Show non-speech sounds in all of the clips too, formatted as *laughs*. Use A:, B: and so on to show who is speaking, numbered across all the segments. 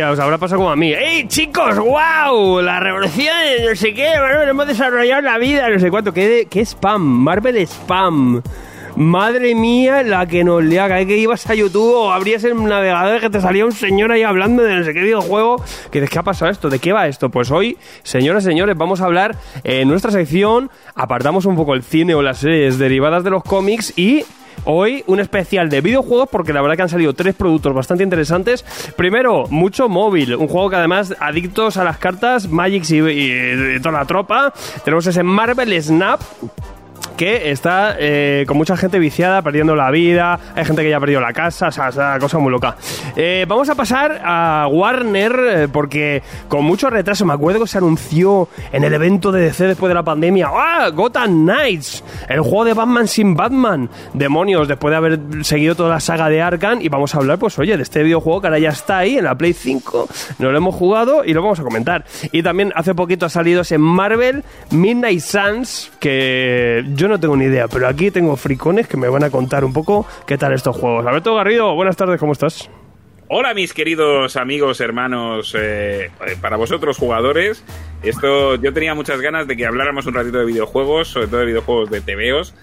A: Os habrá pasado como a mí. ¡Ey, chicos! ¡Wow! La revolución, no sé qué, bueno, hemos desarrollado la vida, no sé cuánto. ¿Qué, qué spam? Marvel spam. Madre mía, la que nos lea. Cada vez que ibas a YouTube o abrías el navegador que te salía un señor ahí hablando de no sé qué videojuego. Que ¿De qué ha pasado esto? ¿De qué va esto? Pues hoy, señoras y señores, vamos a hablar en nuestra sección. Apartamos un poco el cine o las series derivadas de los cómics y Hoy un especial de videojuegos porque la verdad que han salido tres productos bastante interesantes. Primero, mucho móvil, un juego que además adictos a las cartas, Magic y, y toda la tropa. Tenemos ese Marvel Snap que está eh, con mucha gente viciada, perdiendo la vida, hay gente que ya ha perdido la casa, o sea, es cosa muy loca. Eh, vamos a pasar a Warner, eh, porque con mucho retraso, me acuerdo que se anunció en el evento de DC después de la pandemia, ¡ah! Gotham Knights, el juego de Batman sin Batman, demonios, después de haber seguido toda la saga de Arkham, y vamos a hablar, pues oye, de este videojuego que ahora ya está ahí en la Play 5, no lo hemos jugado y lo vamos a comentar. Y también hace poquito ha salido ese Marvel Midnight Suns, que yo no tengo ni idea, pero aquí tengo fricones que me van a contar un poco qué tal estos juegos. Alberto Garrido, buenas tardes, ¿cómo estás?
B: Hola mis queridos amigos, hermanos, eh, para vosotros jugadores, esto yo tenía muchas ganas de que habláramos un ratito de videojuegos, sobre todo de videojuegos de TVOs,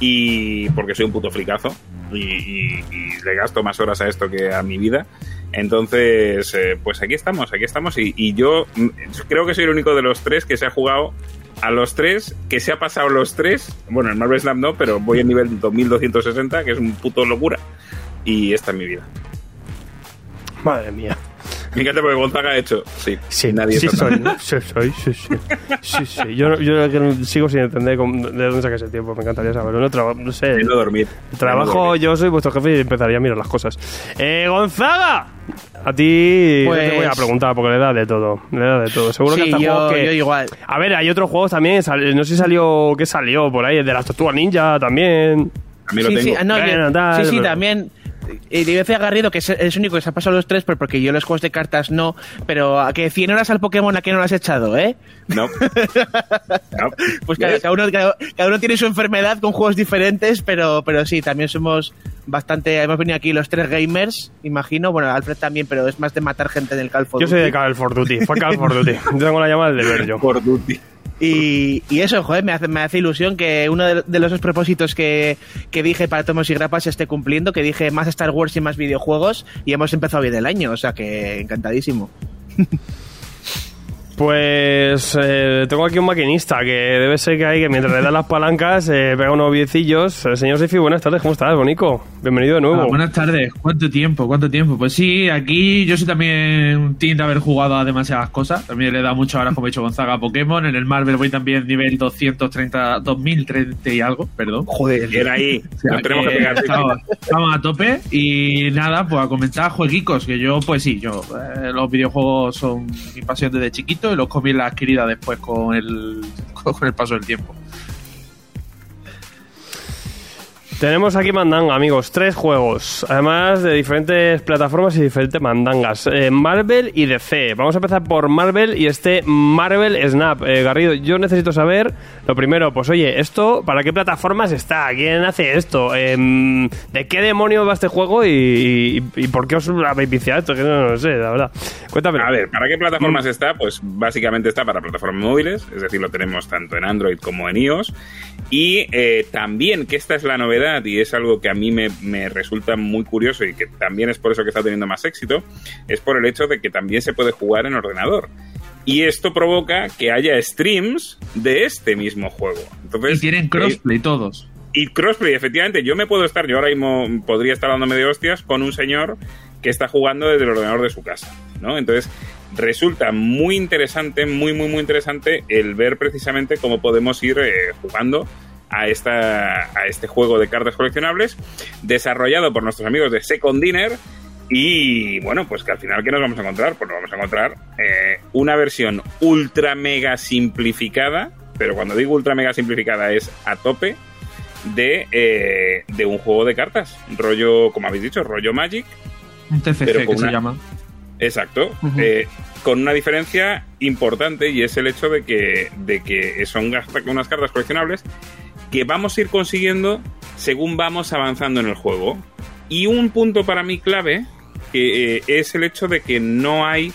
B: y porque soy un puto fricazo y, le gasto más horas a esto que a mi vida. Entonces, eh, pues aquí estamos, aquí estamos, y, y yo mm, creo que soy el único de los tres que se ha jugado a los tres, que se ha pasado los tres, bueno, en Marvel Snap no, pero voy en nivel 2260, que es un puto locura, y esta es mi vida.
A: Madre mía.
B: Fíjate porque Gonzaga ha hecho. Sí,
A: Sí,
B: nadie
A: sí
B: está-
A: soy, ¿no? *laughs* Sí, soy, sí, sí. Sí, sí. Yo, yo sigo sin entender cómo- de dónde saca ese tiempo, me encantaría saberlo. No, traba- no sé.
B: No dormir.
A: Trabajo,
B: De no dormir.
A: yo soy vuestro jefe y empezaría a mirar las cosas. Eh, Gonzaga, a ti te
C: Pues-
A: voy a preguntar porque le da de todo. Le da de todo. Seguro que
C: Sí,
A: hasta
C: yo,
A: juegos que.
C: yo igual.
A: A ver, hay otros juegos también. sal- No sé si salió. ¿Qué salió por ahí? El de las tortugas ninja también.
B: A mí lo
C: sí,
B: tengo.
C: sí, ah, no, yo-
A: Bueno, tal,
C: sí, sí,
A: pero-
C: también. Y decía a Garrido que es, es el único que se ha pasado los tres, pero porque yo los juegos de cartas no. Pero a que 100 horas al Pokémon, ¿a qué no lo has echado, eh?
B: No. *laughs* No.
C: Pues cada, cada uno, cada, cada uno tiene su enfermedad con juegos diferentes, pero, pero sí, también somos bastante. Hemos venido aquí los tres gamers, imagino. Bueno, Alfred también, pero es más de matar gente en el Call of
A: Yo soy de
C: Duty.
A: Call of Duty. Fue Call of Duty. *laughs* Yo tengo la llamada del deber yo.
B: Por Duty.
C: Y, y eso, joder, me hace, me hace ilusión que uno de, de los propósitos que, que dije para Tomos y Grapas se esté cumpliendo, que dije más Star Wars y más videojuegos, y hemos empezado bien el año, o sea que encantadísimo. *laughs*
A: Pues eh, tengo aquí un maquinista que debe ser que hay que mientras le da las palancas eh, pega unos viecillos. El señor Sifi, buenas tardes, ¿cómo estás, Bonico? Bienvenido de nuevo.
D: Ah, buenas tardes, ¿cuánto tiempo? ¿Cuánto tiempo? Pues sí, aquí yo soy también un team de haber jugado a demasiadas cosas. También le he dado mucho horas, como he dicho Gonzaga, a Pokémon. En el Marvel voy también nivel 230, 2030 y algo, perdón.
C: Joder,
B: Bien ahí.
D: O sea,
B: Nos tenemos que
D: que
B: pegar.
D: estamos, estamos a tope y nada, pues a comentar jueguicos, que yo, pues sí, yo, eh, los videojuegos son mi pasión desde chiquito y los cómics la adquirida después con el, *laughs* con el paso del tiempo.
A: Tenemos aquí mandanga, amigos, tres juegos, además de diferentes plataformas y diferentes mandangas. Eh, Marvel y DC. Vamos a empezar por Marvel y este Marvel Snap. Eh, Garrido, yo necesito saber, lo primero, pues oye, ¿esto para qué plataformas está? ¿Quién hace esto? Em, ¿De qué demonio va este juego y, y- y por qué os habéis viciado esto? Que no, lo sé, la verdad. Cuéntame.
B: A ver, ¿para qué plataformas
A: Mm.
B: está? Pues básicamente está para plataformas móviles, es decir, lo tenemos tanto en Android como en iOS. Y eh, también, que esta es la novedad y es algo que a mí me, me resulta muy curioso y que también es por eso que está teniendo más éxito, es por el hecho de que también se puede jugar en ordenador. Y esto provoca que haya streams de este mismo juego. Entonces,
D: Y tienen
B: eh,
D: crossplay todos.
B: y crossplay, efectivamente, yo me puedo estar, yo ahora mismo podría estar dándome de hostias con un señor que está jugando desde el ordenador de su casa, ¿no? Entonces, resulta muy interesante, muy, muy, muy interesante el ver precisamente cómo podemos ir eh, jugando a, esta, a este juego de cartas coleccionables desarrollado por nuestros amigos de Second Dinner y bueno, pues que al final, ¿qué nos vamos a encontrar? Pues nos vamos a encontrar eh, una versión ultra mega simplificada, pero cuando digo ultra mega simplificada es a tope, de, eh, de un juego de cartas. Rollo, como habéis dicho, rollo Magic.
D: Un TFG que se llama.
B: Exacto. Eh, con una diferencia importante y es el hecho de que, de que son unas cartas coleccionables que vamos a ir consiguiendo según vamos avanzando en el juego. Y un punto para mí clave que eh, es el hecho de que no hay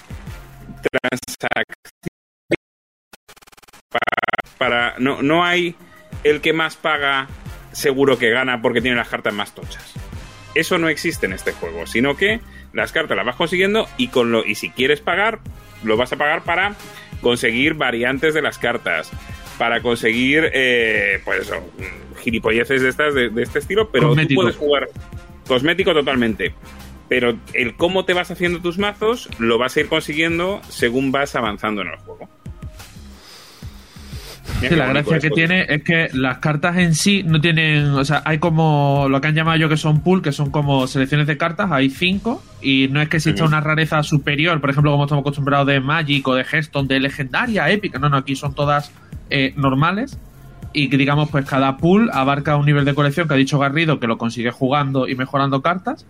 B: transacción para, para- no, no hay el que más paga seguro que gana porque tiene las cartas más tochas. Eso no existe en este juego, sino que las cartas las vas consiguiendo y con lo y si quieres pagar, lo vas a pagar para conseguir variantes de las cartas, para conseguir eh, pues eso, gilipolleces de estas de, de este estilo, pero tú puedes jugar cosmético totalmente. Pero el cómo te vas haciendo tus mazos lo vas a ir consiguiendo según vas avanzando en el juego.
D: Sí, la gracia que tiene es que las cartas en sí no tienen, o sea, hay como lo que han llamado yo que son pool, que son como selecciones de cartas, hay cinco, y no es que exista una rareza superior, por ejemplo, como estamos acostumbrados de Magic o de Hearthstone, de legendaria, épica, no, no, aquí son todas eh, normales, y que digamos, pues cada pool abarca un nivel de colección que ha dicho Garrido que lo consigue jugando y mejorando cartas.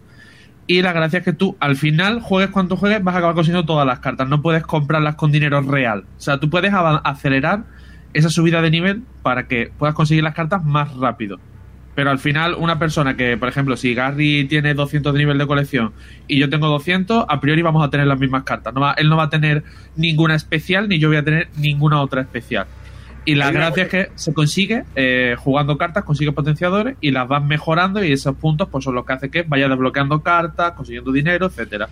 D: Y la gracia es que tú, al final, juegues cuanto juegues, vas a acabar consiguiendo todas las cartas. No puedes comprarlas con dinero real. O sea, tú puedes acelerar esa subida de nivel para que puedas conseguir las cartas más rápido. Pero al final, una persona que, por ejemplo, si Gary tiene 200 de nivel de colección y yo tengo 200, a priori vamos a tener las mismas cartas. No va- él no va a tener ninguna especial, ni yo voy a tener ninguna otra especial. Y la gracia es que se consigue eh, jugando cartas, consigue potenciadores y las vas mejorando y esos puntos pues son los que hace que vaya desbloqueando cartas, consiguiendo dinero, etcétera.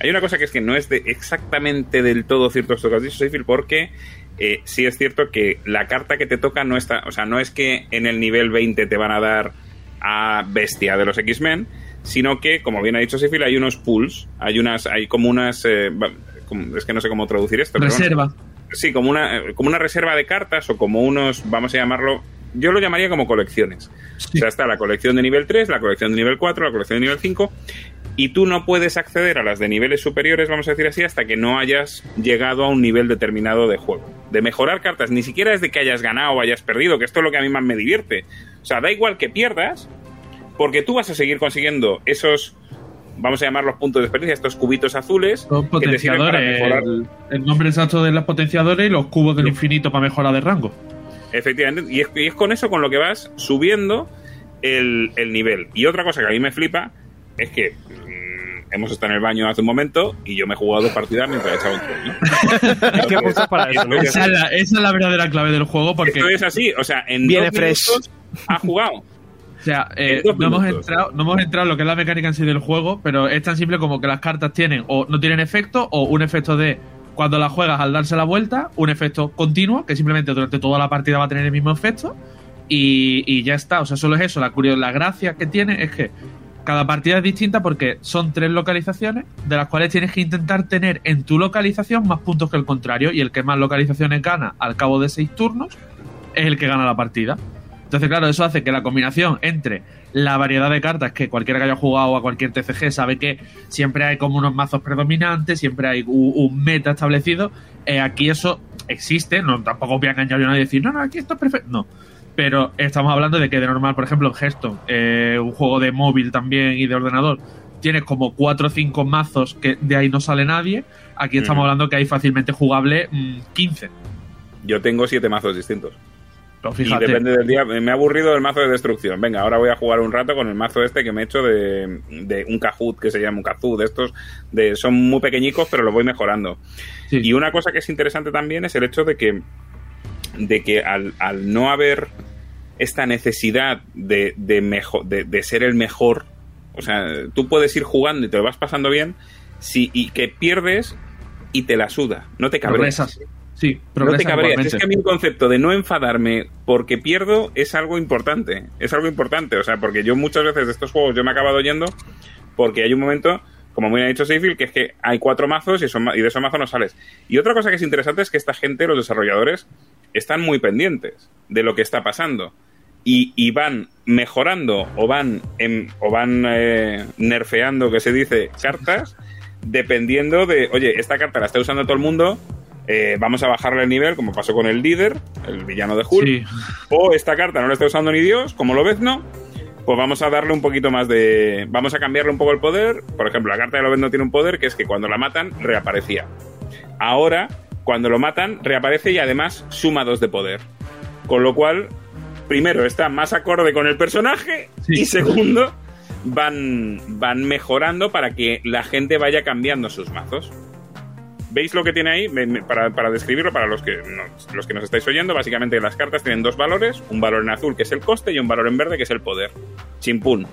B: Hay una cosa que es que no es de exactamente del todo cierto esto que has dicho, Seyfield, porque eh, sí es cierto que la carta que te toca no está, o sea, no es que en el nivel 20 te van a dar a Bestia de los X-Men, sino que, como bien ha dicho Seyfield, hay unos pools, hay unas, hay como unas, eh, es que no sé cómo traducir esto. pero bueno. Sí, como una, como una reserva de cartas o como unos, vamos a llamarlo, yo lo llamaría como colecciones. O sea, está la colección de nivel 3, la colección de nivel 4, la colección de nivel 5, y tú no puedes acceder a las de niveles superiores, vamos a decir así, hasta que no hayas llegado a un nivel determinado de juego. De mejorar cartas, ni siquiera es de que hayas ganado o hayas perdido, que esto es lo que a mí más me divierte. O sea, da igual que pierdas, porque tú vas a seguir consiguiendo esos, vamos a llamarlos puntos de experiencia, estos cubitos azules,
D: Los
B: que te sirven para
D: potenciadores.
B: mejorar
D: El, el nombre exacto de los potenciadores y los cubos del infinito para mejorar de rango.
B: Efectivamente, y es, y es con eso con lo que vas subiendo el, el nivel. Y otra cosa que a mí me flipa es que mm, hemos estado en el baño hace un momento y yo me he jugado dos partidas mientras he echado un troll, ¿no? *laughs*
A: Es que justo para eso, ¿no?
B: Esto
D: Esa es, la, esa es la verdadera clave del juego porque
B: Esto es así, o sea, en
C: Viene
B: dos
C: fresh.
B: minutos ha jugado.
D: O sea, eh, no, hemos entrado, no hemos entrado en lo que es la mecánica en sí del juego, pero es tan simple como que las cartas tienen o no tienen efecto o un efecto de cuando las juegas al darse la vuelta, un efecto continuo que simplemente durante toda la partida va a tener el mismo efecto y, y ya está. O sea, solo es eso. La, curio- la gracia que tiene es que cada partida es distinta porque son tres localizaciones de las cuales tienes que intentar tener en tu localización más puntos que el contrario y el que más localizaciones gana al cabo de seis turnos es el que gana la partida. Entonces, claro, eso hace que la combinación entre la variedad de cartas que cualquiera que haya jugado a cualquier TCG sabe que siempre hay como unos mazos predominantes, siempre hay un, meta establecido. eh, aquí eso existe, no tampoco voy a engañar yo a nadie y decir, no, no, aquí esto es perfecto. No. Pero estamos hablando de que de normal, por ejemplo, en Hearthstone, eh, un juego de móvil también y de ordenador, tienes como 4 o 5 mazos que de ahí no sale nadie. Aquí estamos hablando que hay fácilmente jugable mm, 15.
B: Yo tengo siete mazos distintos.
D: Pero
B: Y depende del día. Me ha aburrido el mazo de destrucción. Venga, ahora voy a jugar un rato con el mazo este que me he hecho de, de un Kahoot, que se llama un Kahoot. De estos de, son muy pequeñicos, pero los voy mejorando.
D: Sí.
B: Y una cosa que es interesante también es el hecho de que, de que al, al no haber esta necesidad de, de, mejo- de, de ser el mejor, o sea, tú puedes ir jugando y te lo vas pasando bien, si, y que pierdes y te la suda, no te cabreas.
D: Progresas. Sí,
B: No te cabreas. Es que a mí un concepto de no enfadarme porque pierdo es algo importante. Es algo importante. O sea, porque yo muchas veces de estos juegos yo me he acabado yendo porque hay un momento, como muy ha dicho Seyfield, que es que hay cuatro mazos y, son y de esos mazos no sales. Y otra cosa que es interesante es que esta gente, los desarrolladores, están muy pendientes de lo que está pasando. Y, y van mejorando o van, em- o van eh, nerfeando, que se dice, cartas, dependiendo de, oye, esta carta la está usando todo el mundo, eh, vamos a bajarle el nivel, como pasó con el líder, el villano de Hulk,
D: Sí.
B: o esta carta no la está usando ni Dios, como lo ves, no, pues vamos a darle un poquito más de... Vamos a cambiarle un poco el poder. Por ejemplo, la carta de Lobezno tiene un poder que es que cuando la matan, reaparecía. Ahora, cuando lo matan, reaparece y además suma dos de poder. Con lo cual, primero, está más acorde con el personaje
D: Sí.
B: y segundo, van, van mejorando para que la gente vaya cambiando sus mazos. ¿Veis lo que tiene ahí? Para, para describirlo, para los que, no- los que nos estáis oyendo, básicamente las cartas tienen dos valores, un valor en azul que es el coste y un valor en verde que es el poder. Chimpún.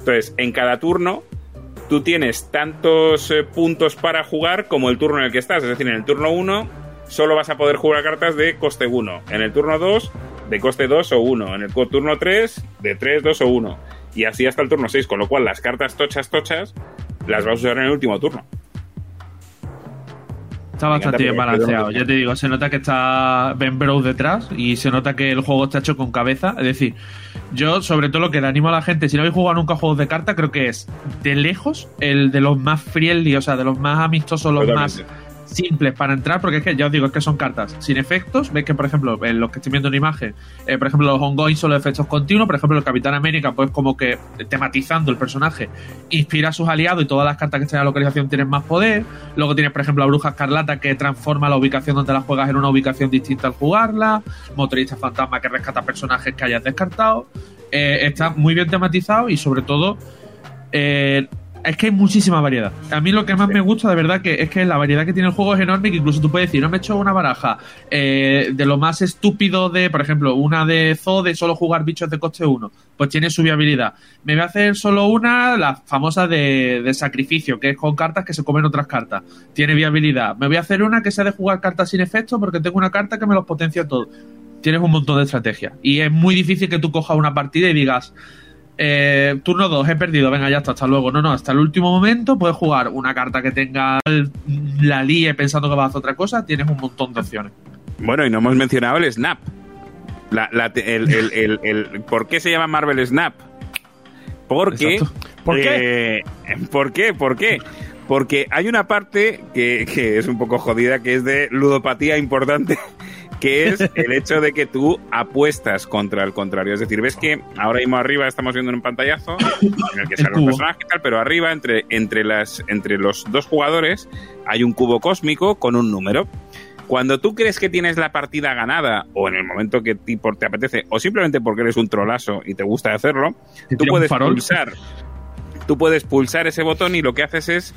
B: Entonces, en cada turno, tú tienes tantos eh, puntos para jugar como el turno en el que estás. Es decir, en el turno 1 solo vas a poder jugar cartas de coste 1. En el turno 2, de coste 2 o 1. En el turno 3, de 3, 2 o 1. Y así hasta el turno 6, con lo cual las cartas tochas, tochas, las vas a usar en el último turno.
D: Está bastante bien balanceado. Ya te digo, se nota que está Ben Bro detrás y se nota que el juego está hecho con cabeza. Es decir, yo sobre todo lo que le animo a la gente, si no habéis jugado nunca juegos de carta, creo que es de lejos el de los más friendly, o sea, de los más amistosos, los más. Simples para entrar, porque es que ya os digo, es que son cartas sin efectos. Veis que, por ejemplo, en los que estoy viendo en imagen, eh, por ejemplo, los ongoing son los efectos continuos. Por ejemplo, el Capitán América, pues como que tematizando el personaje, inspira a sus aliados y todas las cartas que estén en la localización tienen más poder. Luego tienes, por ejemplo, la Bruja Escarlata que transforma la ubicación donde la juegas en una ubicación distinta al jugarla. Motorista Fantasma que rescata personajes que hayas descartado. Eh, está muy bien tematizado y sobre todo eh, es que hay muchísima variedad. A mí lo que más me gusta, de verdad, que es que la variedad que tiene el juego es enorme. Que incluso tú puedes decir, no me he hecho una baraja eh, de lo más estúpido de, por ejemplo, una de Zoo de solo jugar bichos de coste 1. Pues tiene su viabilidad. Me voy a hacer solo una, la famosa de, de sacrificio, que es con cartas que se comen otras cartas. Tiene viabilidad. Me voy a hacer una que sea de jugar cartas sin efecto porque tengo una carta que me los potencia todo. Tienes un montón de estrategias. Y es muy difícil que tú cojas una partida y digas, eh, turno 2, he perdido, venga, ya está, hasta luego. No, no, hasta el último momento puedes jugar una carta que tenga el- la líe pensando que vas a hacer otra cosa, tienes un montón de opciones.
B: Bueno, y no hemos mencionado el Snap. La- la- el, el- el- el- ¿Por qué se llama Marvel Snap? Porque.
A: ¿Por
B: eh, ¿Por qué? ¿Por qué? Porque hay una parte que, que es un poco jodida, que es de ludopatía importante, que es el hecho de que tú apuestas contra el contrario. Es decir, ves que ahora mismo arriba estamos viendo un pantallazo en el que los
D: cubo.
B: personajes y tal, pero arriba, entre, entre, las, entre los dos jugadores, hay un cubo cósmico con un número. Cuando tú crees que tienes la partida ganada, o en el momento que por- te apetece, o simplemente porque eres un trolazo y te gusta hacerlo,
D: Te
B: tú
D: un
B: puedes pulsar. Tú puedes pulsar ese botón y lo que haces es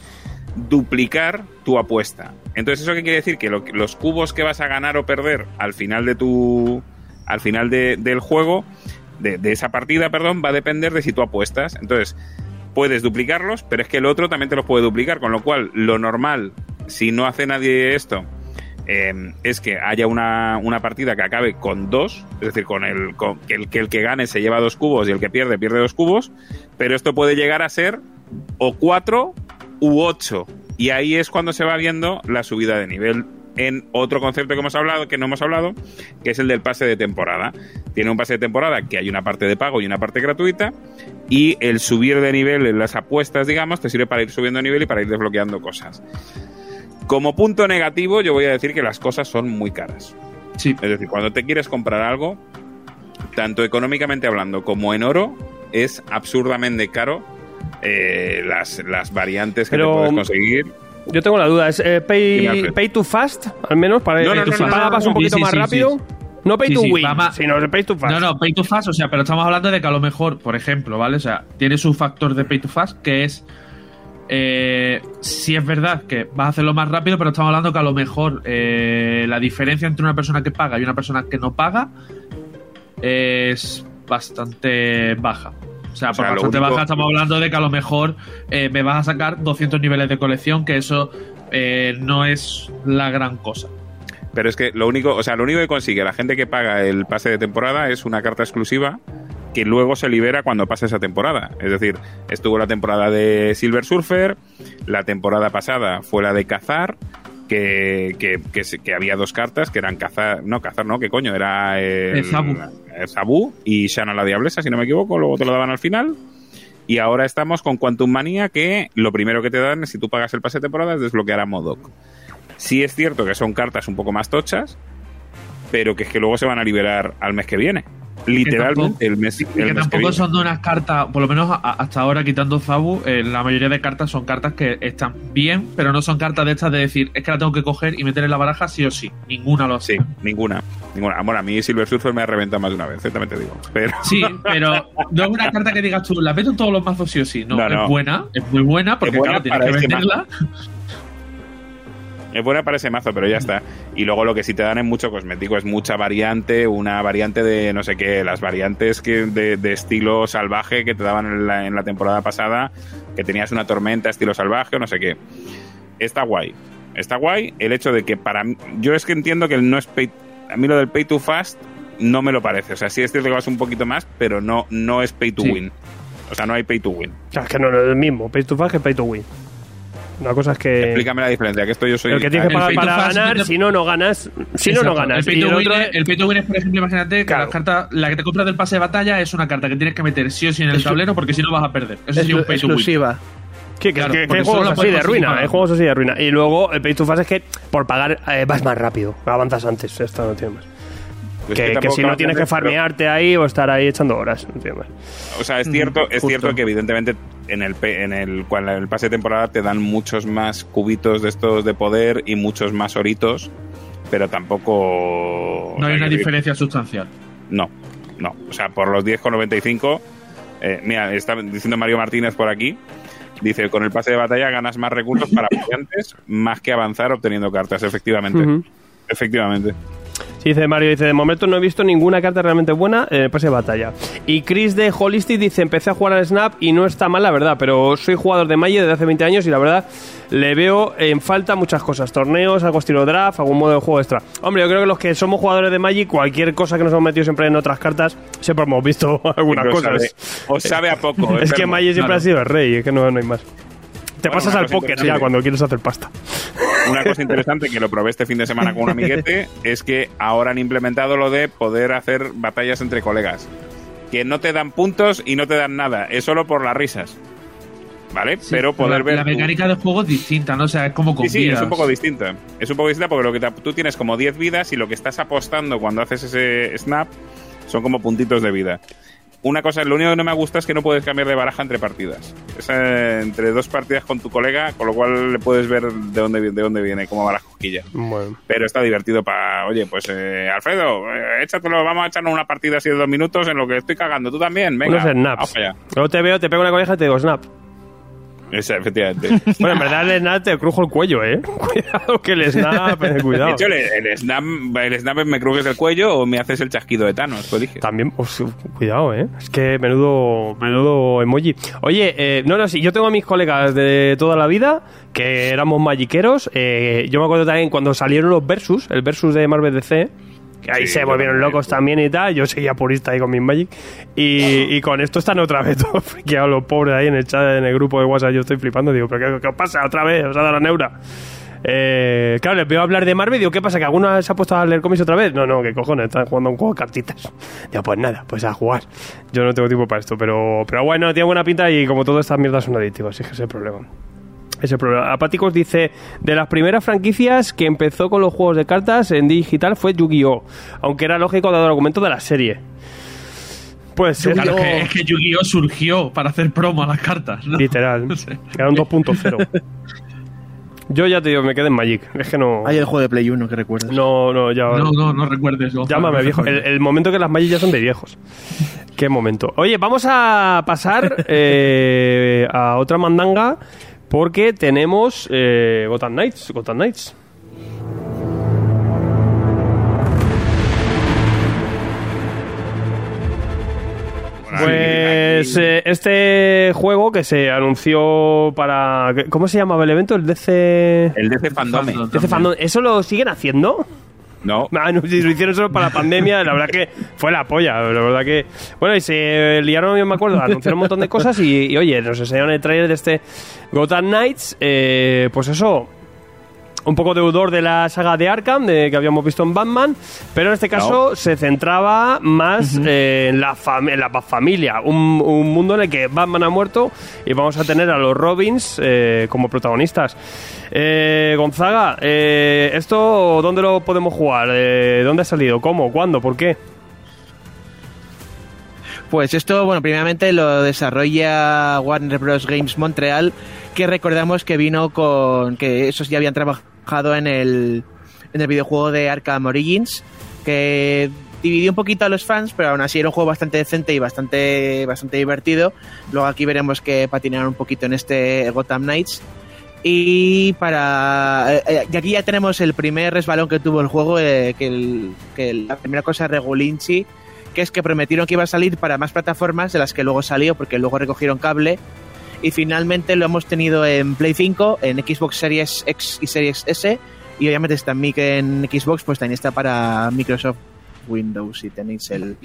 B: duplicar tu apuesta. Entonces, ¿eso qué quiere decir? Que lo- los cubos que vas a ganar o perder al final de tu. al final de- del juego, de, esa partida, perdón, va a depender de si tú apuestas. Entonces, puedes duplicarlos, pero es que el otro también te los puede duplicar, con lo cual, lo normal, si no hace nadie esto, eh, es que haya una, una partida que acabe con dos, es decir, con con el que el que gane se lleva dos cubos y el que pierde pierde dos cubos, pero esto puede llegar a ser o cuatro u ocho y ahí es cuando se va viendo la subida de nivel en otro concepto que hemos hablado que no hemos hablado que es el del pase de temporada tiene un pase de temporada que hay una parte de pago y una parte gratuita y el subir de nivel en las apuestas digamos te sirve para ir subiendo de nivel y para ir desbloqueando cosas como punto negativo, yo voy a decir que las cosas son muy caras.
D: Sí.
B: Es decir, cuando te quieres comprar algo, tanto económicamente hablando como en oro, es absurdamente caro eh, las, las variantes que
A: Pero-
B: te puedes conseguir.
A: Yo tengo la duda, ¿es eh, pay, pay to fast? Al menos para
B: No, no,
A: que
B: no,
A: pagas
D: no,
A: un poquito
D: Sí,
A: más
D: sí,
A: rápido.
D: sí,
A: No pay
D: Sí,
A: to
D: sí,
A: win, sino pay to fast.
D: No, no, pay to fast, o sea, pero estamos hablando de que a lo mejor, por ejemplo, ¿vale? O sea, tiene su factor de pay to fast que es. Eh, sí es verdad que vas a hacerlo más rápido, pero estamos hablando que a lo mejor eh, la diferencia entre una persona que paga y una persona que no paga es bastante baja. O sea,
B: O sea,
D: por bastante
B: único-
D: baja estamos hablando de que a lo mejor eh, me vas a sacar 200 niveles de colección, que eso eh, no es la gran cosa.
B: Pero es que lo único, o sea, lo único que consigue la gente que paga el pase de temporada es una carta exclusiva que luego se libera cuando pase esa temporada. Es decir, estuvo la temporada de Silver Surfer, la temporada pasada fue la de Cazar, que, que, que, que había dos cartas que eran Cazar, no, Cazar no, ¿qué coño? Era el,
D: El Zabu
B: y Shana la Diablesa, si no me equivoco, luego te lo daban al final. Y ahora estamos con Quantum Manía, que lo primero que te dan, si tú pagas el pase de temporada, es desbloquear a Modok. Sí es cierto que son cartas un poco más tochas, pero que es que luego se van a liberar al mes que viene. Literalmente, el mes,
D: Y
B: el
D: que
B: mes
D: tampoco son de unas cartas, por lo menos a- hasta ahora quitando Zabu, eh, la mayoría de cartas son cartas que están bien, pero no son cartas de estas de decir, es que la tengo que coger y meter en la baraja sí o sí. Ninguna lo hace.
B: Sí, ninguna. Ninguna. Bueno, a mí Silver Surfer me ha reventado más de una vez, eh, también te digo. Pero...
D: Sí, *laughs* pero no es una carta que digas tú, la meto en todos los mazos sí o sí. No,
B: No, no.
D: es buena, es muy buena, porque
B: buena
D: claro, tienes que venderla.
B: Es buena para ese mazo, pero ya está. Y luego lo que sí te dan es mucho cosmético, es mucha variante, una variante de no sé qué, las variantes que de, de estilo salvaje que te daban en la, en la temporada pasada, que tenías una tormenta estilo salvaje o no sé qué. Está guay. Está guay el hecho de que para mí, yo es que entiendo que el no es pay, a mí lo del pay to fast no me lo parece. O sea, sí es cierto que vas un poquito más, pero no, no es pay to
D: Sí.
B: win. O sea, no hay pay to win.
A: O sea, es que no, no es el mismo. Pay to fast que pay to win. Una cosa es que.
B: Explícame la diferencia, que esto yo soy...
A: El que tienes que pagar para
D: fast
A: ganar, si no, no ganas. Si no, no ganas.
D: El pay,
A: Y
D: to
A: el
D: win,
A: otro
D: es, el pay to win es, por ejemplo, imagínate que
A: Claro.
D: la carta, la que te compras del pase de batalla es una carta que tienes que meter sí o sí en el tablero porque si no vas a perder. Eso sería un pay to win.
C: exclusiva.
A: Sí, que,
D: Claro,
A: que- que hay juegos así de ruina, hay
D: pagando.
A: juegos así de ruina. Y luego el pay to fast es que por pagar eh, vas más rápido, avanzas antes, esto no tiene más.
B: Pues
A: que, si no tienes que
B: pero-
A: farmearte ahí o estar ahí echando horas, no.
B: O sea, es cierto, es
C: justo.
B: cierto que evidentemente en el pe- en el cuando el pase de temporada te dan muchos más cubitos de estos de poder y muchos más oritos, pero tampoco
D: No hay una diferencia sustancial.
B: No, no, o sea, por los 10,95 eh, mira, está diciendo Mario Martínez por aquí. Dice, con el pase de batalla ganas más recursos para *laughs* apoyantes, más que avanzar obteniendo cartas, efectivamente. Efectivamente.
A: Dice Mario, dice, de momento no he visto ninguna carta realmente buena en el pase de batalla. Y Chris de Holistic dice, empecé a jugar al Snap y no está mal, la verdad, pero soy jugador de Magic desde hace 20 años y la verdad le veo en falta muchas cosas. Torneos, algo estilo draft, algún modo de juego extra. Hombre, yo creo que los que somos jugadores de Magic, cualquier cosa que nos hemos metido siempre en otras cartas, siempre hemos visto *laughs* algunas cosas.
B: os sabe a poco. *laughs*
A: Es que. Magic siempre ha sido el rey, es que no, no hay más. Te
B: Bueno,
A: pasas al póker ya cuando quieres hacer pasta.
B: Una cosa interesante que lo probé este fin de semana con un amiguete *laughs* es que ahora han implementado lo de poder hacer batallas entre colegas. Que no te dan puntos y no te dan nada, es solo por las risas. ¿Vale?
D: Sí,
B: pero poder
D: la,
B: ver.
D: La
B: tu-
D: mecánica del juego es distinta, ¿no? O sea, es como con
B: Sí, sí, es un poco distinta. Es un poco distinta porque lo que te- tú tienes como 10 vidas y lo que estás apostando cuando haces ese snap son como puntitos de vida. Una cosa, lo único que no me gusta es que no puedes cambiar de baraja entre partidas. Es eh, entre dos partidas con tu colega, con lo cual le puedes ver de dónde, de dónde viene, cómo va la cosquilla.
A: Bueno.
B: Pero está divertido para, oye, pues eh, Alfredo, eh, échatelo, vamos a echarnos una partida así de dos minutos en lo que estoy cagando. Tú también, venga.
A: Unos snaps. Luego te veo, te pego una coneja y te digo snap.
B: Esa, efectivamente. *laughs*
A: Bueno, en verdad el snap te crujo el cuello, ¿eh? *laughs* Cuidado que el snap, eh,
B: De
A: cuidado.
B: hecho, el, el snap, el snap me crujes el cuello o me haces el chasquido de Thanos, tú eliges.
A: También, pues, cuidado, ¿eh? Es que menudo, menudo emoji. Oye, eh, no, no, sí, yo tengo a mis colegas de toda la vida que éramos magiqueros. eh, yo me acuerdo también cuando salieron los Versus, el Versus de Marvel DC, ahí
B: Sí,
A: se volvieron locos también y tal. Yo seguía purista ahí con mis Magic. Y, y con esto están otra vez *laughs* todos friqueados los pobres ahí en el chat, en el grupo de WhatsApp. Yo estoy flipando, digo, ¿pero qué, qué os pasa otra vez? ¿Os ha dado la neura? Eh, claro, les veo hablar de Marvel y digo, ¿qué pasa? ¿Que alguno se ha puesto a leer cómics otra vez? No, no, que cojones, están jugando un juego de cartitas. *laughs* Ya, pues nada, pues a jugar. Yo no tengo tiempo para esto, pero, pero bueno, tiene buena pinta y como todas estas mierdas son adictivas, así que ese es el problema. Ese es el problema. Apáticos dice, de las primeras franquicias que empezó con los juegos de cartas en digital fue Yu-Gi-Oh! Aunque era lógico dado el argumento de la serie. Pues ser,
D: Claro, es que, es que Yu-Gi-Oh! surgió para hacer promo a las cartas. ¿no?
A: literal. *laughs*
D: No sé.
A: Era un 2.0. Yo ya te digo, me quedé en Magic. Es que no...
C: Hay el juego de Play 1 que recuerdas.
A: No, no, ya...
D: No, no, no recuerdes.
A: Llámame viejo. El,
D: recuerdes.
A: el momento que las Magic ya son de viejos. Qué momento. Oye, vamos a pasar *laughs* eh, a otra mandanga porque tenemos eh, Gotham Knights. Gotham Knights. Pues eh, este juego que se anunció para... ¿Cómo se llamaba el evento? El DC...
B: El DC Fandome.
D: Fandom.
A: DC Fandom. ¿Eso lo siguen haciendo?
B: No. *laughs*
A: Ah, no, si lo hicieron solo para la pandemia, la verdad que fue la polla. La verdad que. Bueno, y se liaron, yo me acuerdo, anunciaron un montón de cosas y, y, oye, nos enseñaron el trailer de este Gotham Knights. eh, pues eso. Un poco deudor de la saga de Arkham, de, que habíamos visto en Batman, pero en este caso se centraba más eh, en, la en la familia, un, un mundo en el que Batman ha muerto y vamos a tener a los Robins eh, como protagonistas. Eh, Gonzaga, eh, ¿esto dónde lo podemos jugar? Eh, ¿Dónde ha salido? ¿Cómo? ¿Cuándo? ¿Por qué?
C: Pues esto, bueno, primeramente lo desarrolla Warner Bros. Games Montreal, que recordamos que vino con. que esos ya habían trabajado en el, en el videojuego de Arkham Origins. que dividió un poquito a los fans, pero aún así era un juego bastante decente y bastante, bastante divertido. Luego aquí veremos que patinaron un poquito en este Gotham Knights. Y para. eh, eh, y aquí ya tenemos el primer resbalón que tuvo el juego, eh, que, el- que la primera cosa regulinchi, que es que prometieron que iba a salir para más plataformas de las que luego salió, porque luego recogieron cable. Y finalmente lo hemos tenido en Play 5, en Xbox Series X y Series S. Y obviamente está en Xbox, pues también está para Microsoft Windows si tenéis el,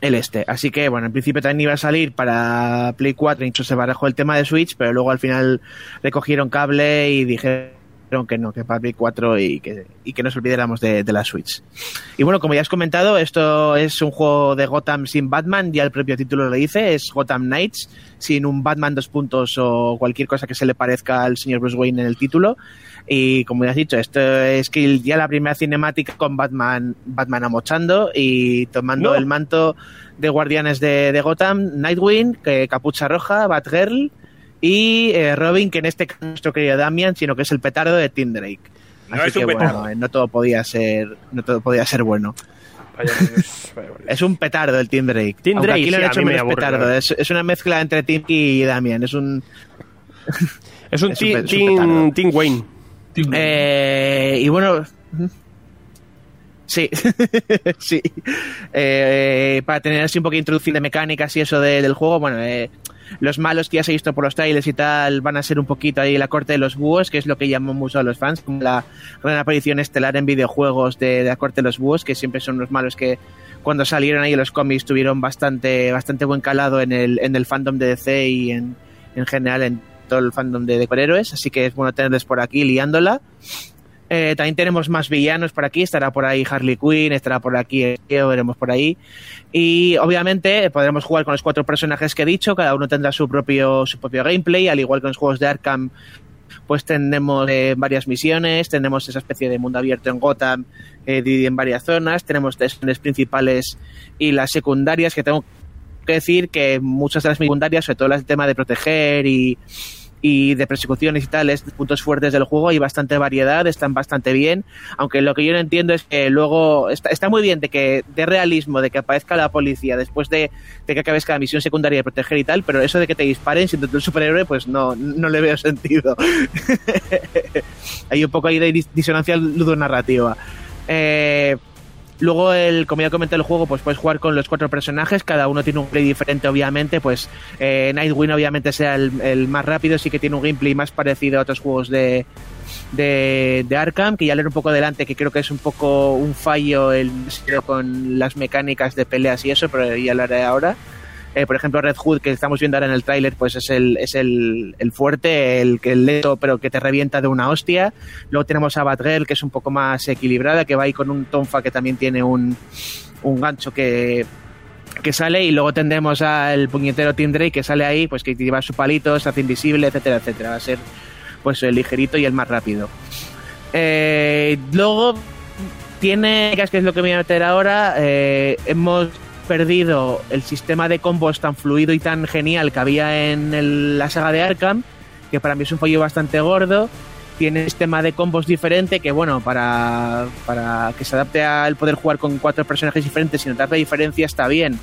C: el este. Así que, bueno, en principio también iba a salir para Play 4, incluso se barajó el tema de Switch, pero luego al final recogieron cable y dijeron que no, que para Play 4 y que, y que nos olvidáramos de, de la Switch. Y bueno, como ya has comentado, esto es un juego de Gotham sin Batman, ya el propio título lo dice, es Gotham Knights, sin un Batman dos puntos o cualquier cosa que se le parezca al señor Bruce Wayne en el título. Y como ya has dicho, esto es que ya la primera cinemática con Batman, Batman amochando y tomando
A: No.
C: el manto de guardianes de, de Gotham, Nightwing, que Capucha Roja, Batgirl y eh, Robin, que en este caso no es nuestro querido Damian, sino que es el petardo de Tim Drake.
B: No
C: Así que bueno, eh, no todo podía ser, no todo podía ser bueno.
A: Vaya, vaya, vaya. *laughs*
C: Es un petardo el Tim Drake.
A: Tim Drake,
C: aquí lo han
A: sí, a
C: hecho
A: mí me
C: menos
A: aburre,
C: petardo.
A: claro.
C: Es, es una mezcla entre Tim y Damian. Es un, *laughs*
A: Es un *laughs*
C: Es un
A: Tim-
C: es un
A: Wayne.
C: Eh, y bueno. Sí, sí. Eh, para tener así un poco de introducción de mecánicas y eso de- del juego, bueno, eh, los malos que ya se ha visto por los trailers y tal van a ser un poquito ahí la corte de los búhos, que es lo que llaman mucho a los fans, como la gran aparición estelar en videojuegos de, de la corte de los búhos, que siempre son los malos que cuando salieron ahí los cómics tuvieron bastante, bastante buen calado en el, en el fandom de DC y en, en general en todo el fandom de, de así que es bueno tenerles por aquí liándola. Eh, también tenemos más villanos por aquí, estará por ahí Harley Quinn, estará por aquí Eo, veremos por ahí. Y obviamente eh, podremos jugar con los cuatro personajes que he dicho, cada uno tendrá su propio, su propio gameplay, al igual que en los juegos de Arkham, pues tenemos eh, varias misiones, tenemos esa especie de mundo abierto en Gotham, eh, dividido en varias zonas, tenemos las principales y las secundarias, que tengo que decir que muchas de las secundarias, sobre todo las del tema de proteger y, y de persecuciones y tales, puntos fuertes del juego, hay bastante variedad, están bastante bien, aunque lo que yo no entiendo es que luego está, está muy bien de que de realismo, de que aparezca la policía después de, de que acabes cada misión secundaria de proteger y tal, pero eso de que te disparen siendo tú el superhéroe, pues no, no le veo *laughs* sentido. hay un poco ahí de dis- disonancia ludonarrativa. Eh, Luego, el, como ya comenté el juego, pues puedes jugar con los cuatro personajes, cada uno tiene un gameplay diferente, obviamente, pues eh, Nightwing obviamente sea el, más rápido, sí que tiene un gameplay más parecido a otros juegos de, de, Arkham, que ya leer un poco adelante, que creo que es un poco un fallo el con las mecánicas de peleas y eso, pero ya lo haré ahora. Eh, por ejemplo, Red Hood, que estamos viendo ahora en el tráiler, pues es el, es el, el fuerte, el el lento, pero que te revienta de una hostia. Luego tenemos a Batgirl, que es un poco más equilibrada, que va ahí con un Tonfa que también tiene un, un gancho que, que sale. Y luego tendremos al puñetero Tim Drake, que sale ahí, pues que lleva su palito, se hace invisible, etcétera, etcétera. Va a ser pues el ligerito y el más rápido. Eh, luego tiene, que es lo que me voy a meter ahora, eh, hemos perdido el sistema de combos tan fluido y tan genial que había en la saga de Arkham, que para mí es un fallo bastante gordo. Tiene un sistema de combos diferente que, bueno, para, para que se adapte al poder jugar con cuatro personajes diferentes y notar la diferencia está bien.